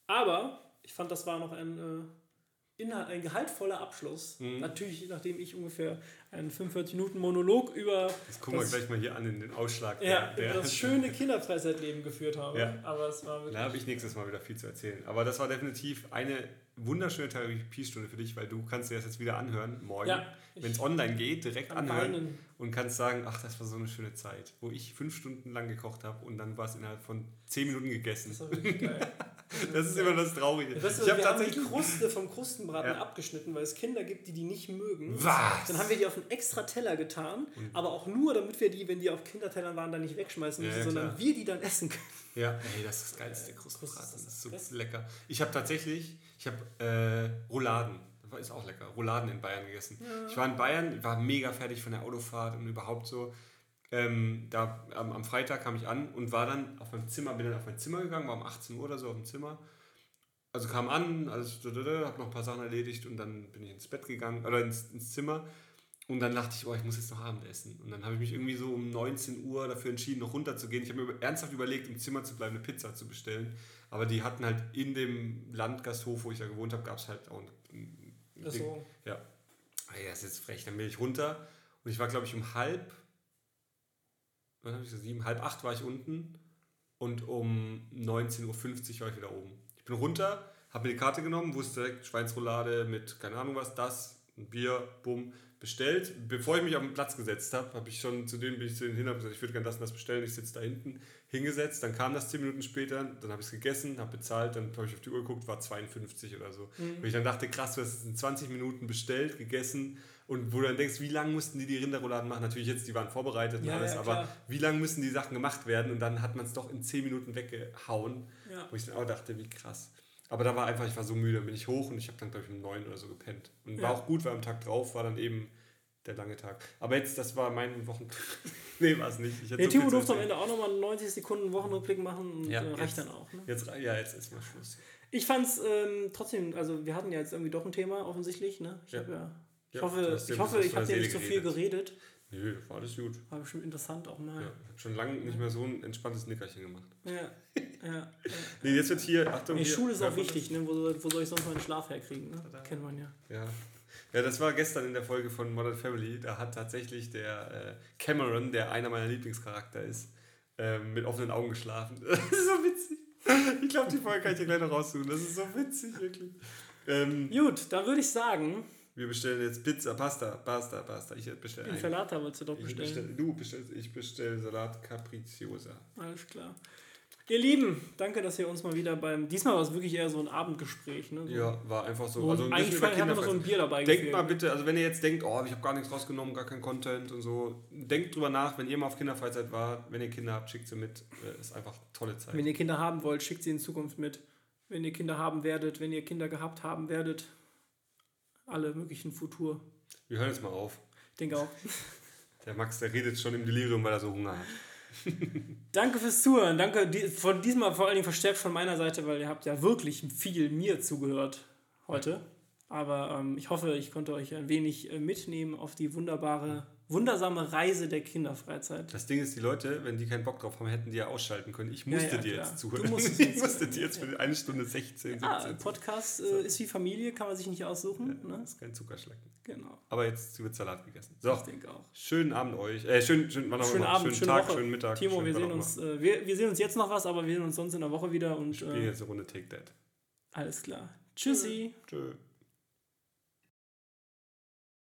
Aber ich fand, das war noch ein, äh, Inhalt, ein gehaltvoller Abschluss. Mhm. Natürlich, nachdem ich ungefähr einen 45 Minuten Monolog über Das gucken wir gleich mal hier an in den Ausschlag. ja, über das schöne Kinderfreizeitleben geführt habe. Ja. Aber es war wirklich. Da habe ich nächstes Mal wieder viel zu erzählen. Aber das war definitiv eine wunderschöne Therapiestunde für dich, weil du kannst dir das jetzt wieder anhören, morgen, Ja, wenn es online geht, direkt anhören Weinen. und kannst sagen, ach, das war so eine schöne Zeit, wo ich fünf Stunden lang gekocht habe und dann war es innerhalb von zehn Minuten gegessen. Das war wirklich geil. Das ist immer das Traurige. Weißt du, ich habe wir haben die tatsächlich... Kruste vom Krustenbraten Ja. abgeschnitten, weil es Kinder gibt, die die nicht mögen. Was? Dann haben wir die auf einen extra Teller getan, aber auch nur, damit wir die, wenn die auf Kindertellern waren, dann nicht wegschmeißen Ja, müssen, ja, sondern klar. wir die dann essen können. Ja, ey, das ist das geilste Krustenbraten. Kruste ist Das ist so das lecker. Ich habe tatsächlich, ich habe äh, Rouladen, das ist auch lecker, Rouladen in Bayern gegessen. Ich war in Bayern, war mega fertig von der Autofahrt und überhaupt so. Ähm, da am, am Freitag kam ich an und war dann auf meinem Zimmer, bin dann auf mein Zimmer gegangen, war um 18 Uhr oder so auf dem Zimmer. Also kam an, alles, habe noch ein paar Sachen erledigt und dann bin ich ins Bett gegangen oder ins, ins Zimmer. Und dann dachte ich, oh, ich muss jetzt noch Abendessen. Und dann habe ich mich irgendwie so um 19 Uhr dafür entschieden, noch runterzugehen. Ich habe mir ernsthaft überlegt, im Zimmer zu bleiben, eine Pizza zu bestellen. Aber die hatten halt in dem Landgasthof, wo ich da gewohnt habe, gab es halt auch ein, Ding. Also, Ja. Ah ja, ist jetzt frech. Dann bin ich runter und ich war, glaube ich, um halb, wann habe ich gesagt, sieben, halb acht war ich unten und um 19.50 Uhr war ich wieder oben. Ich bin runter, habe mir die Karte genommen, wusste direkt Schweinsroulade mit, keine Ahnung was, das, ein Bier, bumm, bestellt. Bevor ich mich auf den Platz gesetzt habe, habe ich schon zu denen, bin ich zu denen hin, habe gesagt, ich würde gerne das und das bestellen, ich sitze da hinten, hingesetzt, dann kam das 10 Minuten später, dann habe ich es gegessen, habe bezahlt, dann habe ich auf die Uhr geguckt, war 52 oder so. Mhm. Und ich dann dachte, krass, du hast es in 20 Minuten bestellt, gegessen und wo du dann denkst, wie lange mussten die die Rinderrouladen machen? Natürlich jetzt, die waren vorbereitet und Ja, alles, ja, aber wie lange müssen die Sachen gemacht werden? Und dann hat man es doch in 10 Minuten weggehauen, ja. wo ich dann auch dachte, wie krass. Aber da war einfach, ich war so müde, dann bin ich hoch und ich habe dann, glaube ich, um 9 oder so gepennt. Und war Ja. auch gut, weil am Tag drauf war dann eben der lange Tag. Aber jetzt, das war mein Wochen... nee, war es nicht. Ich Der so Timo zu durfte am. Ende auch nochmal einen 90 Sekunden Wochenrückblick machen und Ja, äh, reicht jetzt- dann auch. Ne? Jetzt, ja, jetzt ist mal Schluss. Ich fand es ähm, trotzdem, also wir hatten ja jetzt irgendwie doch ein Thema offensichtlich. Ne? Ich, Ja. ja, ich hoffe, ich, hoffe, ich habe dir nicht so Seele viel geredet. Nö, war alles gut. War bestimmt interessant auch mal. Ja, ich habe schon lange nicht mehr so ein entspanntes Nickerchen gemacht. Ja, ja. Nee, jetzt wird hier, Achtung, Nee, hier, Schule ist auch wichtig, ne? wo, soll- wo soll ich sonst meinen Schlaf herkriegen? Ne? Kennt man ja. Ja. ja, das war gestern in der Folge von Modern Family. Da hat tatsächlich der äh, Cameron, der einer meiner Lieblingscharakter ist, ähm, mit offenen Augen geschlafen. Das ist so witzig. Ich glaube, die Folge kann ich dir gleich noch raussuchen. Das ist so witzig, wirklich. Ähm, Gut, dann würde ich sagen, wir bestellen jetzt Pizza, Pasta, Pasta, Pasta. Ich bestelle einen. Insalata wolltest du doch bestellen. bestell, du bestellst, ich bestelle Salat Capricciosa. Alles klar. Ihr Lieben, danke, dass ihr uns mal wieder beim. Diesmal war es wirklich eher so ein Abendgespräch. Ne? So, Ja, war einfach so. so Also ein eigentlich haben wir so ein. Bier dabei Denkt geführt. mal bitte, also wenn ihr jetzt denkt, oh, ich habe gar nichts rausgenommen, gar kein Content und so, denkt drüber nach, wenn ihr mal auf Kinderfreizeit wart, wenn ihr Kinder habt, schickt sie mit. Äh, Ist einfach tolle Zeit. Wenn ihr Kinder haben wollt, schickt sie in Zukunft mit. Wenn ihr Kinder haben werdet, wenn ihr Kinder gehabt haben werdet, alle möglichen Futur. Wir hören jetzt mal auf. Ich denke auch. Der Max, der redet schon im Delirium, weil er so Hunger hat. Danke fürs Zuhören. Danke von diesmal vor allen Dingen verstärkt von meiner Seite, weil ihr habt ja wirklich viel mir zugehört heute. Aber ähm, ich hoffe, ich konnte euch ein wenig äh, mitnehmen auf die wunderbare, wundersame Reise der Kinderfreizeit. Das Ding ist, die Leute, wenn die keinen Bock drauf haben, hätten die ja ausschalten können. Ich musste ja, dir klar. jetzt zuhören. musstest ich jetzt musste dir jetzt für eine Stunde 16, 17. Ah, Podcast äh, ist wie Familie, kann man sich nicht aussuchen. Ja, Ne? Das ist kein Zuckerschlecken. Genau. Aber jetzt wird Salat gegessen. So, Ich denke auch. schönen Abend euch. Äh, schön, schön, wann auch Schönen immer. Abend, schönen schöne Tag, Woche. schönen Mittag. Timo, schönen wir sehen uns, äh, wir, wir sehen uns jetzt noch was, aber wir sehen uns sonst in der Woche wieder und. Ich spiele äh, jetzt eine Runde Take That. alles klar. Tschüssi. Tschö.